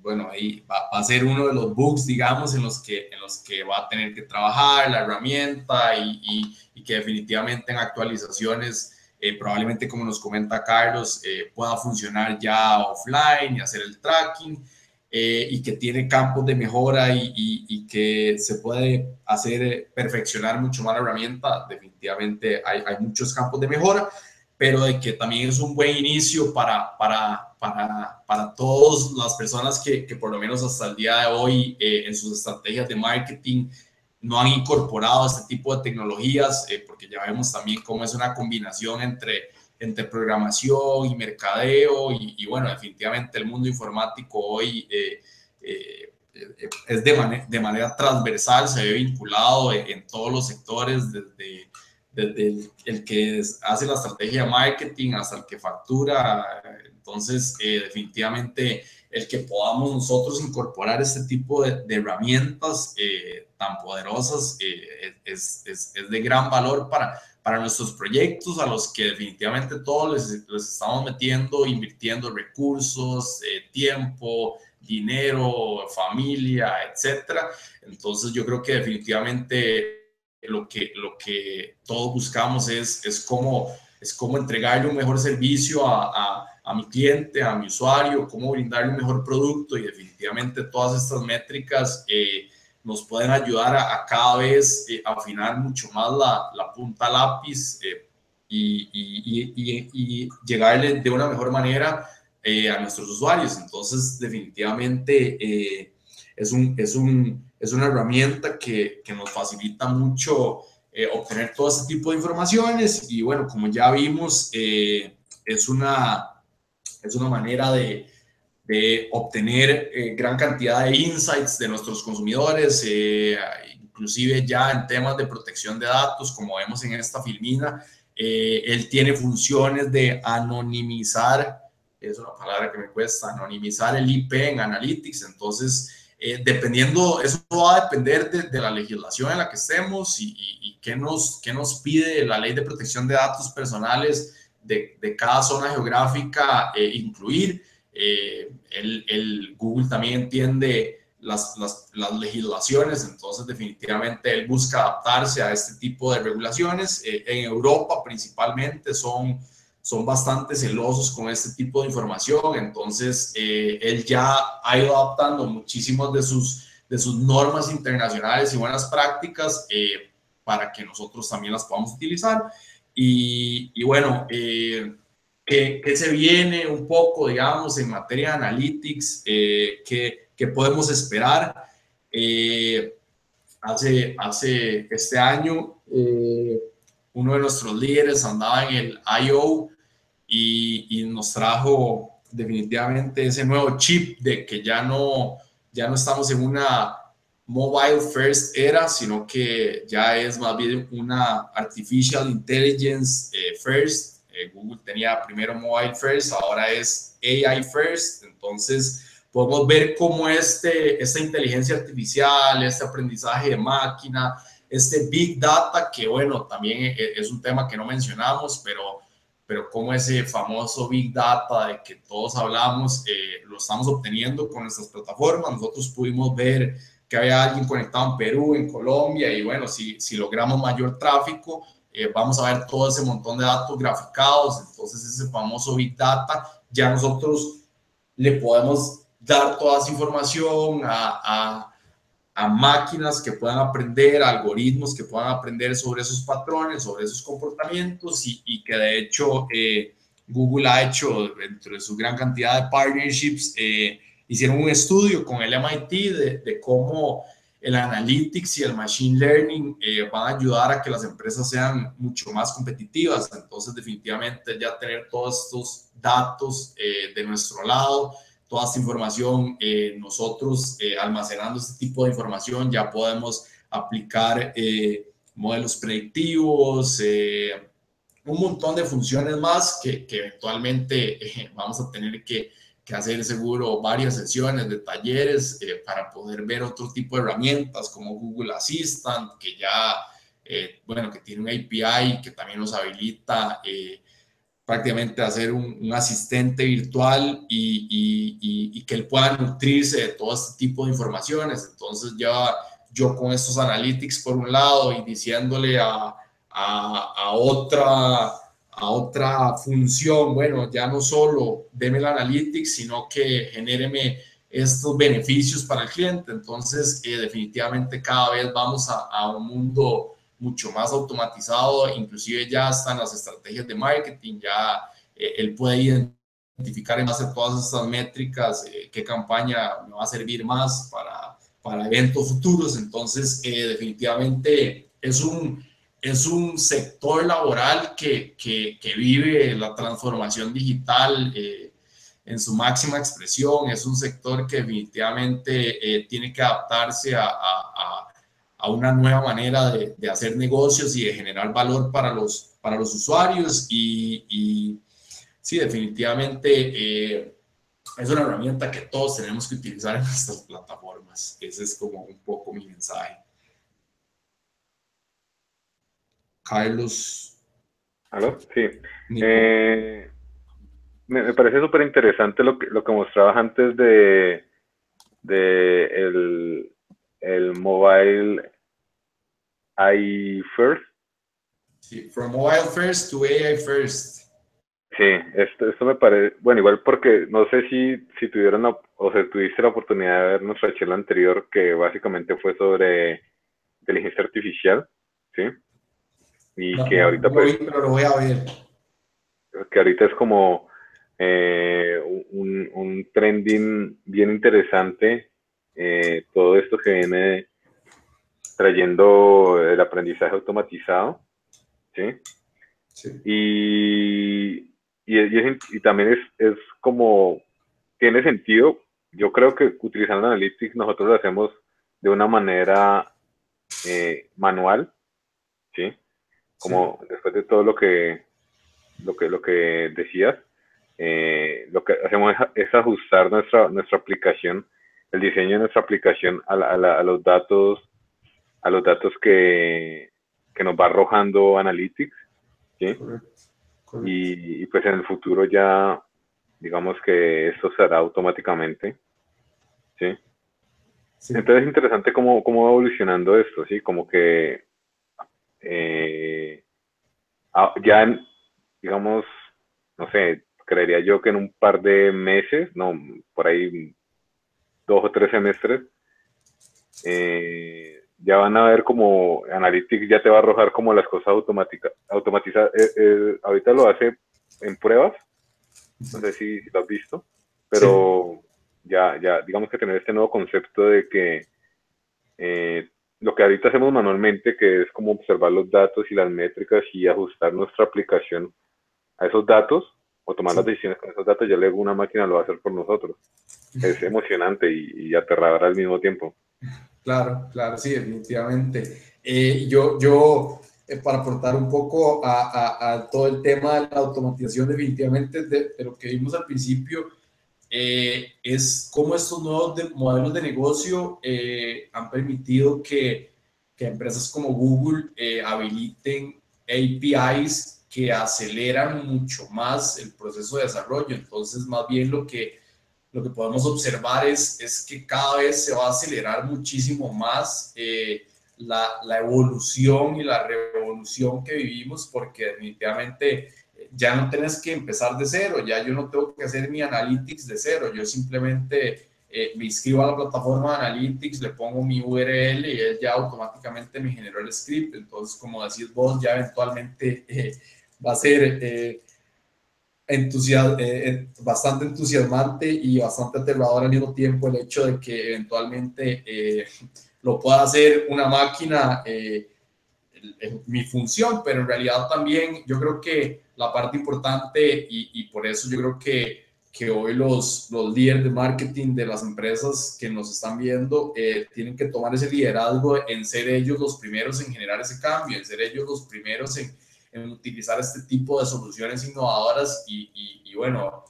bueno, ahí va, a ser uno de los bugs, digamos, en los que, en los que va a tener que trabajar la herramienta y, que definitivamente en actualizaciones eh, probablemente como nos comenta Carlos, eh, pueda funcionar ya offline y hacer el tracking eh, y que tiene campos de mejora y, que se puede hacer eh, perfeccionar mucho más la herramienta. Definitivamente hay, muchos campos de mejora, pero de que también es un buen inicio para, para, para, para todas las personas que, que, por lo menos hasta el día de hoy en sus estrategias de marketing no han incorporado este tipo de tecnologías, porque ya vemos también cómo es una combinación entre, entre programación y mercadeo, y, bueno, definitivamente el mundo informático hoy es de, de, manera transversal, se ve vinculado en, todos los sectores, desde, desde el, que hace la estrategia de marketing hasta el que factura. Entonces, eh, definitivamente, el que podamos nosotros incorporar este tipo de, herramientas eh, tan poderosas eh, es, es, de gran valor para, para nuestros proyectos, a los que definitivamente todos les, les estamos metiendo, invirtiendo recursos, tiempo, dinero, familia, etcétera. Entonces yo creo que definitivamente lo que, lo que todos buscamos es, es, cómo, es cómo entregarle un mejor servicio a, a, mi cliente, a mi usuario, cómo brindarle un mejor producto y definitivamente todas estas métricas eh, nos pueden ayudar a, cada vez eh, afinar mucho más la, la punta lápiz eh, y, y, y, y llegarle de una mejor manera eh, a nuestros usuarios. Entonces, definitivamente eh, es, un, es, un, es una herramienta que, que nos facilita mucho eh, obtener todo este tipo de informaciones y bueno, como ya vimos, es, una, es una manera de, de obtener gran cantidad de insights de nuestros consumidores, inclusive ya en temas de protección de datos, como vemos en esta filmina, él tiene funciones de anonimizar es una palabra que me cuesta, anonimizar el IP en Analytics. Entonces, eh, dependiendo, eso va a depender de, la legislación en la que estemos y, y, qué, nos, qué nos pide la ley de protección de datos personales de, de cada zona geográfica eh, incluir. Eh, el, el, Google también entiende las, las, las, legislaciones, entonces definitivamente él busca adaptarse a este tipo de regulaciones. en Europa principalmente son son bastante celosos con este tipo de información, entonces eh, él ya ha ido adaptando muchísimas de sus, de sus normas internacionales y buenas prácticas eh, para que nosotros también las podamos utilizar. Y, y bueno, eh, ¿qué, se viene un poco, digamos, en materia de analytics? ¿qué, ¿qué, podemos esperar? hace, hace este año, uno de nuestros líderes andaba en el I.O., y, nos trajo definitivamente ese nuevo chip de que ya no, ya no estamos en una mobile first era, sino que ya es más bien una artificial intelligence eh, first. Eh, Google tenía primero mobile first, ahora es AI first. Entonces, podemos ver cómo este, esta inteligencia artificial, este aprendizaje de máquina, este big data, que bueno, también e, e, es un tema que no mencionamos, pero pero como ese famoso Big Data de que todos hablamos, eh, lo estamos obteniendo con nuestras plataformas. Nosotros pudimos ver que había alguien conectado en Perú, en Colombia, y bueno, si, si logramos mayor tráfico, eh, vamos a ver todo ese montón de datos graficados. Entonces, ese famoso Big Data, ya nosotros le podemos dar toda esa información a, a a máquinas que puedan aprender, algoritmos que puedan aprender sobre esos patrones, sobre esos comportamientos y, que de hecho eh, Google ha hecho dentro de su gran cantidad de partnerships, eh, hicieron un estudio con el MIT de, cómo el analytics y el machine learning eh, van a ayudar a que las empresas sean mucho más competitivas. Entonces, definitivamente ya tener todos estos datos de nuestro lado, toda esta información, eh, nosotros eh, almacenando este tipo de información ya podemos aplicar eh, modelos predictivos, un montón de funciones más que, que eventualmente vamos a tener que, que, hacer seguro varias sesiones de talleres para poder ver otro tipo de herramientas como Google Assistant, que ya, bueno, que tiene un API que también nos habilita prácticamente hacer un, asistente virtual y, y, que él pueda nutrirse de todo este tipo de informaciones. Entonces ya yo con estos analytics por un lado y diciéndole a, a, otra, a otra función, bueno, ya no solo deme el analytics, sino que genéreme estos beneficios para el cliente. Entonces, eh, definitivamente cada vez vamos a un mundo mucho más automatizado, inclusive ya están las estrategias de marketing, ya eh, él puede identificar en base a todas estas métricas eh, qué campaña me va a servir más para, para eventos futuros. Entonces, eh, definitivamente es un, es un sector laboral que, que, que vive la transformación digital eh, en su máxima expresión. Es un sector que definitivamente eh, tiene que adaptarse a, a, a una nueva manera de, de, hacer negocios y de generar valor para los, para los usuarios. Y, y sí, definitivamente es una herramienta que todos tenemos que utilizar en nuestras plataformas. Ese es como un poco mi mensaje. Carlos. ¿Aló? Sí. Eh, me, parece súper interesante lo que, lo que mostrabas antes de, de el, el mobile AI first. Sí, from mobile first to AI first. Sí, esto, esto me parece, bueno, igual porque no sé si, si tuvieron o sea, tuviste la oportunidad de ver nuestra charla anterior que básicamente fue sobre inteligencia artificial, ¿sí? Y que ahorita pues... pero lo voy a ver. Que ahorita es como eh, un, un, trending bien interesante, eh, todo esto que viene trayendo el aprendizaje automatizado, ¿sí? sí. Y, y, también es, es, como, tiene sentido, yo creo que utilizando Analytics nosotros lo hacemos de una manera eh, manual, ¿sí? Como después de todo lo que, lo que, lo que decías, eh, lo que hacemos es, ajustar nuestra, nuestra aplicación, el diseño de nuestra aplicación a, a, los datos, a los datos que, que nos va arrojando Analytics, ¿sí? Y, pues en el futuro ya, digamos que esto se hará automáticamente. ¿sí? Entonces es interesante cómo, cómo, va evolucionando esto, ¿sí? Como que eh, ya, digamos, no sé, creería yo que en un par de meses, no, por ahí dos o tres semestres, eh, ya van a ver como Analytics ya te va a arrojar como las cosas automáticas, automatizadas. Eh, eh, ahorita lo hace en pruebas, no sé si, lo has visto, pero ya, ya, digamos que tener este nuevo concepto de que eh, lo que ahorita hacemos manualmente, que es como observar los datos y las métricas y ajustar nuestra aplicación a esos datos, o tomar las decisiones con esos datos, ya luego una máquina lo va a hacer por nosotros. Es emocionante y, y aterrador al mismo tiempo. Claro, claro, sí, definitivamente. Eh, yo, yo eh, para aportar un poco a, a, todo el tema de la automatización, definitivamente de, lo que vimos al principio, eh, es cómo estos nuevos modelos de negocio han permitido que, que, empresas como Google habiliten APIs que aceleran mucho más el proceso de desarrollo. Entonces, más bien lo que lo que podemos observar es, es que cada vez se va a acelerar muchísimo más eh, la, la, evolución y la revolución que vivimos, porque definitivamente eh, ya no tienes que empezar de cero, ya yo no tengo que hacer mi analytics de cero, yo simplemente eh, me inscribo a la plataforma de analytics, le pongo mi URL y él ya automáticamente me generó el script, entonces como decís vos, ya eventualmente va a ser entusias eh, eh, bastante entusiasmante y bastante aterrador al mismo tiempo el hecho de que eventualmente eh, lo pueda hacer una máquina en mi función, pero en realidad también yo creo que la parte importante y, y por eso yo creo que, que hoy los, los líderes de marketing de las empresas que nos están viendo tienen que tomar ese liderazgo en ser ellos los primeros en generar ese cambio, en ser ellos los primeros en en utilizar este tipo de soluciones innovadoras y, y, bueno,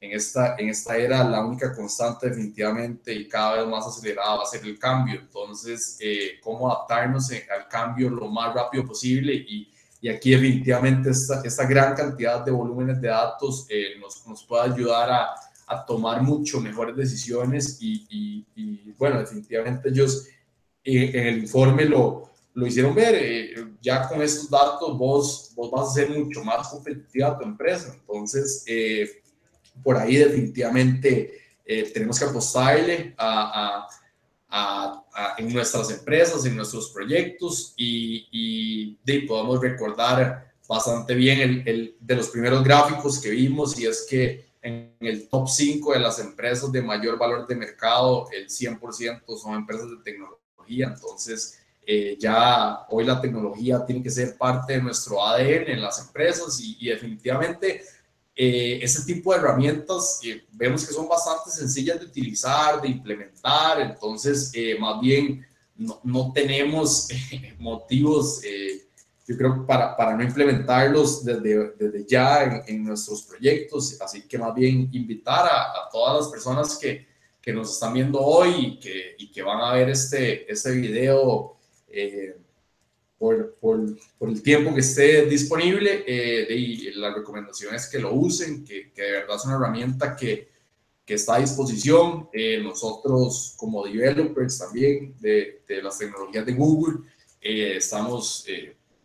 en esta, en esta era la única constante definitivamente y cada vez más acelerada va a ser el cambio. Entonces, eh, cómo adaptarnos al cambio lo más rápido posible y, y aquí definitivamente esta, esta, gran cantidad de volúmenes de datos eh, nos, nos puede ayudar a, a, tomar mucho mejores decisiones y, y bueno, definitivamente ellos eh, en el informe lo, lo hicieron ver, eh, ya con estos datos vos, vos vas a ser mucho más competitiva tu empresa. Entonces, eh, por ahí definitivamente eh, tenemos que apostarle a, a, a, en nuestras empresas, en nuestros proyectos y, y de, podemos recordar bastante bien el, el, de los primeros gráficos que vimos y es que en el top 5 de las empresas de mayor valor de mercado, el 100% son empresas de tecnología. Entonces, eh, ya hoy la tecnología tiene que ser parte de nuestro ADN en las empresas y, definitivamente eh, ese tipo de herramientas eh, vemos que son bastante sencillas de utilizar, de implementar, entonces más bien no, no tenemos motivos yo creo, para, para no implementarlos desde, desde ya en, nuestros proyectos. Así que más bien invitar a, a todas las personas que, que, nos están viendo hoy y que, y que van a ver este, este video eh, por, por, por, el tiempo que esté disponible. Eh, y la recomendación es que lo usen, que, que de verdad es una herramienta que, que está a disposición. Eh, nosotros como developers también de, de las tecnologías de Google eh, estamos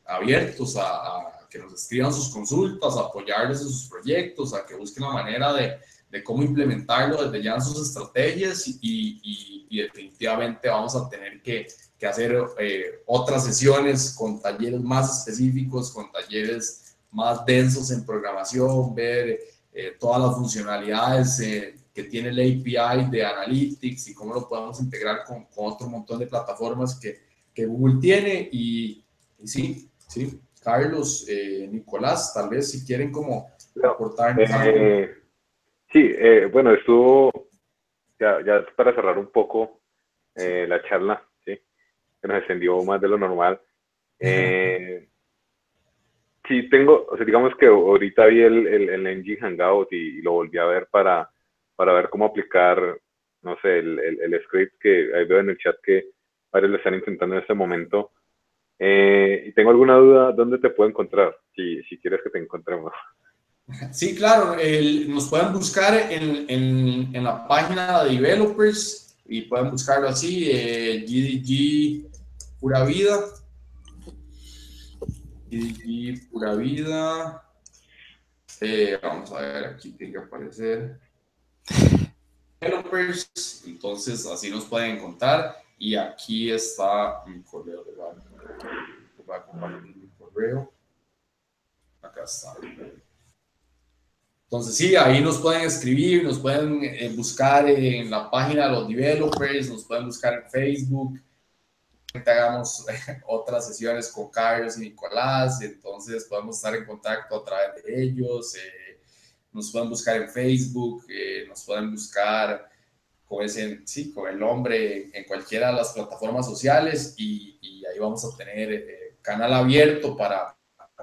abiertos a, que nos escriban sus consultas, a apoyarles en sus proyectos, a que busquen la manera de, de cómo implementarlo desde ya en sus estrategias y, y, y definitivamente vamos a tener que, que hacer eh, otras sesiones con talleres más específicos, con talleres más densos en programación, ver eh, todas las funcionalidades eh, que tiene el API de Analytics y cómo lo podemos integrar con, con otro montón de plataformas que, que Google tiene y, y sí, Sí, Carlos, eh, Nicolás, tal vez si quieren como aportar. Eh, sí, eh, bueno, estuvo, ya, ya, para cerrar un poco la charla, ¿sí? que nos extendió más de lo normal. sí, tengo, o sea, digamos que ahorita vi el, el, el Engine Hangout y, lo volví a ver para, para ver cómo aplicar, no sé, el, el, script que ahí veo en el chat que varios lo están intentando en este momento eh, y tengo alguna duda, ¿dónde te puedo encontrar? Si, si quieres que te encontremos. Sí, claro, nos pueden buscar en, en, la página de developers y pueden buscarlo así, eh, GDG Pura Vida. GDG Pura Vida. Eh, vamos a ver, aquí tiene que aparecer. Developers, entonces así nos pueden encontrar y aquí está mi correo a compartir mi correo. Acá está. Entonces, sí, ahí nos pueden escribir, nos pueden eh, buscar en la página de los developers, nos pueden buscar en Facebook. Hagamos otras sesiones con Carlos y Nicolás, entonces podemos estar en contacto a través de ellos. Eh, nos pueden buscar en Facebook, eh, nos pueden buscar con, ese, el nombre en cualquiera de las plataformas sociales y, y ahí vamos a tener canal abierto para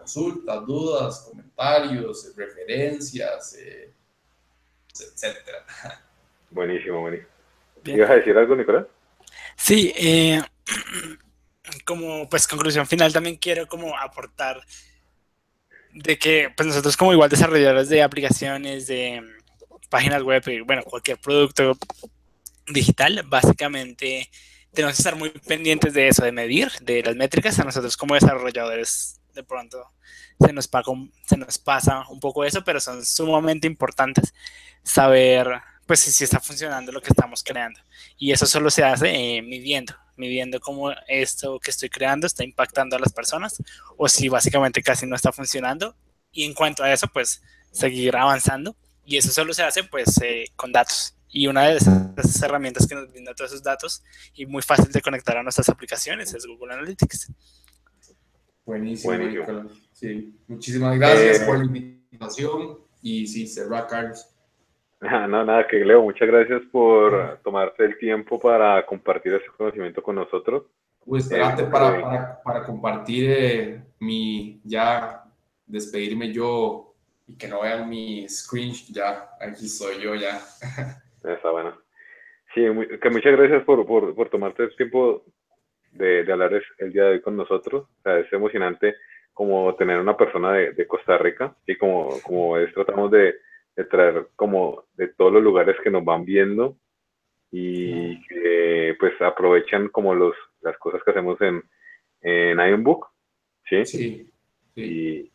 consultas, dudas, comentarios, referencias, eh, etcétera. Buenísimo, buenísimo. ¿Ibas a decir algo, Nicolás? Sí, eh, como pues conclusión final también quiero como aportar de que pues nosotros como igual desarrolladores de aplicaciones, de páginas web, y bueno, cualquier producto digital, básicamente tenemos que estar muy pendientes de eso, de medir, de las métricas. A nosotros como desarrolladores de pronto se nos, pasa un poco eso, pero son sumamente importantes saber pues si, está funcionando lo que estamos creando. Y eso solo se hace eh, midiendo, midiendo cómo esto que estoy creando está impactando a las personas o si básicamente casi no está funcionando. Y en cuanto a eso, pues seguir avanzando. Y eso solo se hace pues eh, con datos. Y una de esas herramientas que nos brinda todos esos datos y muy fácil de conectar a nuestras aplicaciones es Google Analytics. Buenísimo, Sí, muchísimas gracias por la invitación y sí, cerrar, Carlos. No, nada, que Leo, muchas gracias por tomarte el tiempo para compartir ese conocimiento con nosotros. Pues eh, para, para, para, compartir eh, mi, ya despedirme yo y que no vean mi screen, ya, aquí soy yo ya. Está bueno. Sí, que muchas gracias por, por, por tomarte el tiempo de, de, hablar el día de hoy con nosotros. O sea, es emocionante como tener una persona de, de Costa Rica y como, como es, tratamos de, de, traer como de todos los lugares que nos van viendo y que pues aprovechan como los, las cosas que hacemos en, en Ironbook. ¿sí? Sí, Y,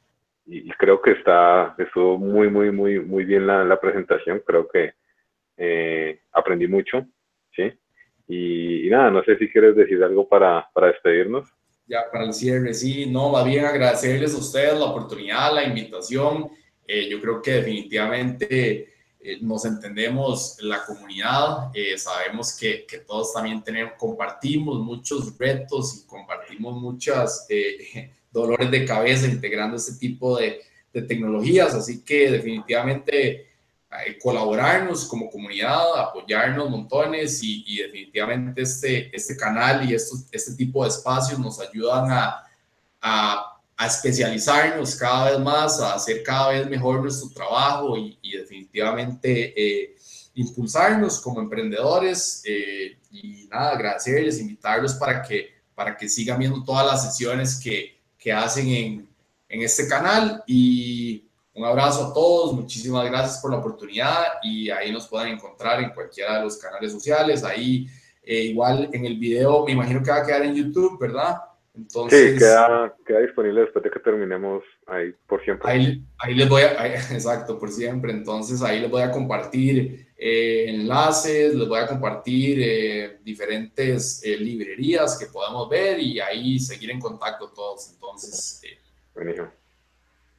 y, creo que está, estuvo muy, muy, muy, muy bien la, la presentación. Creo que eh, aprendí mucho, ¿sí? Y, nada, no sé si quieres decir algo para, para despedirnos. Ya, para el cierre, sí, no, va bien agradecerles a ustedes la oportunidad, la invitación. Eh, yo creo que definitivamente eh, nos entendemos la comunidad, eh, sabemos que, que, todos también tenemos, compartimos muchos retos y compartimos muchos eh, dolores de cabeza integrando este tipo de, de tecnologías, así que definitivamente colaborarnos como comunidad, apoyarnos montones y, y, definitivamente este, este canal y este tipo de espacios nos ayudan a, a a especializarnos cada vez más, a hacer cada vez mejor nuestro trabajo y, definitivamente eh, impulsarnos como emprendedores. Eh, y nada, agradecerles, invitarlos para que, para que sigan viendo todas las sesiones que, que hacen en, en este canal. Y un abrazo a todos, muchísimas gracias por la oportunidad y ahí nos pueden encontrar en cualquiera de los canales sociales. Ahí eh, igual en el video, me imagino que va a quedar en YouTube, ¿verdad? sí, queda, queda, disponible después de que terminemos ahí por siempre. Ahí, ahí les voy a, exacto, por siempre. Entonces ahí les voy a compartir eh, enlaces, les voy a compartir eh, diferentes eh, librerías que podamos ver y ahí seguir en contacto todos. Entonces. Buenísimo.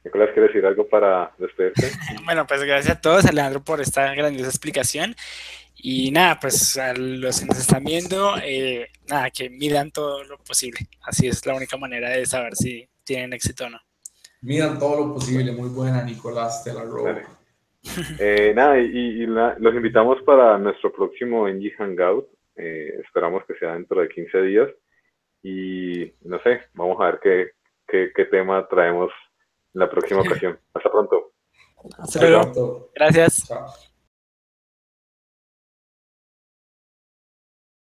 Nicolás, ¿quieres decir algo para despedirte? bueno, pues gracias a todos, Alejandro, por esta grandiosa explicación. Y nada, pues a los que nos están viendo, eh, nada, que midan todo lo posible. Así es la única manera de saber si tienen éxito o no. Midan todo lo posible. Muy buena, Nicolás, te la robo. Eh, nada, y, los invitamos para nuestro próximo NG Hangout. Eh, esperamos que sea dentro de 15 días. Y no sé, vamos a ver qué, qué, qué tema traemos en la próxima ocasión. Hasta pronto. Hasta luego. Gracias. Chao.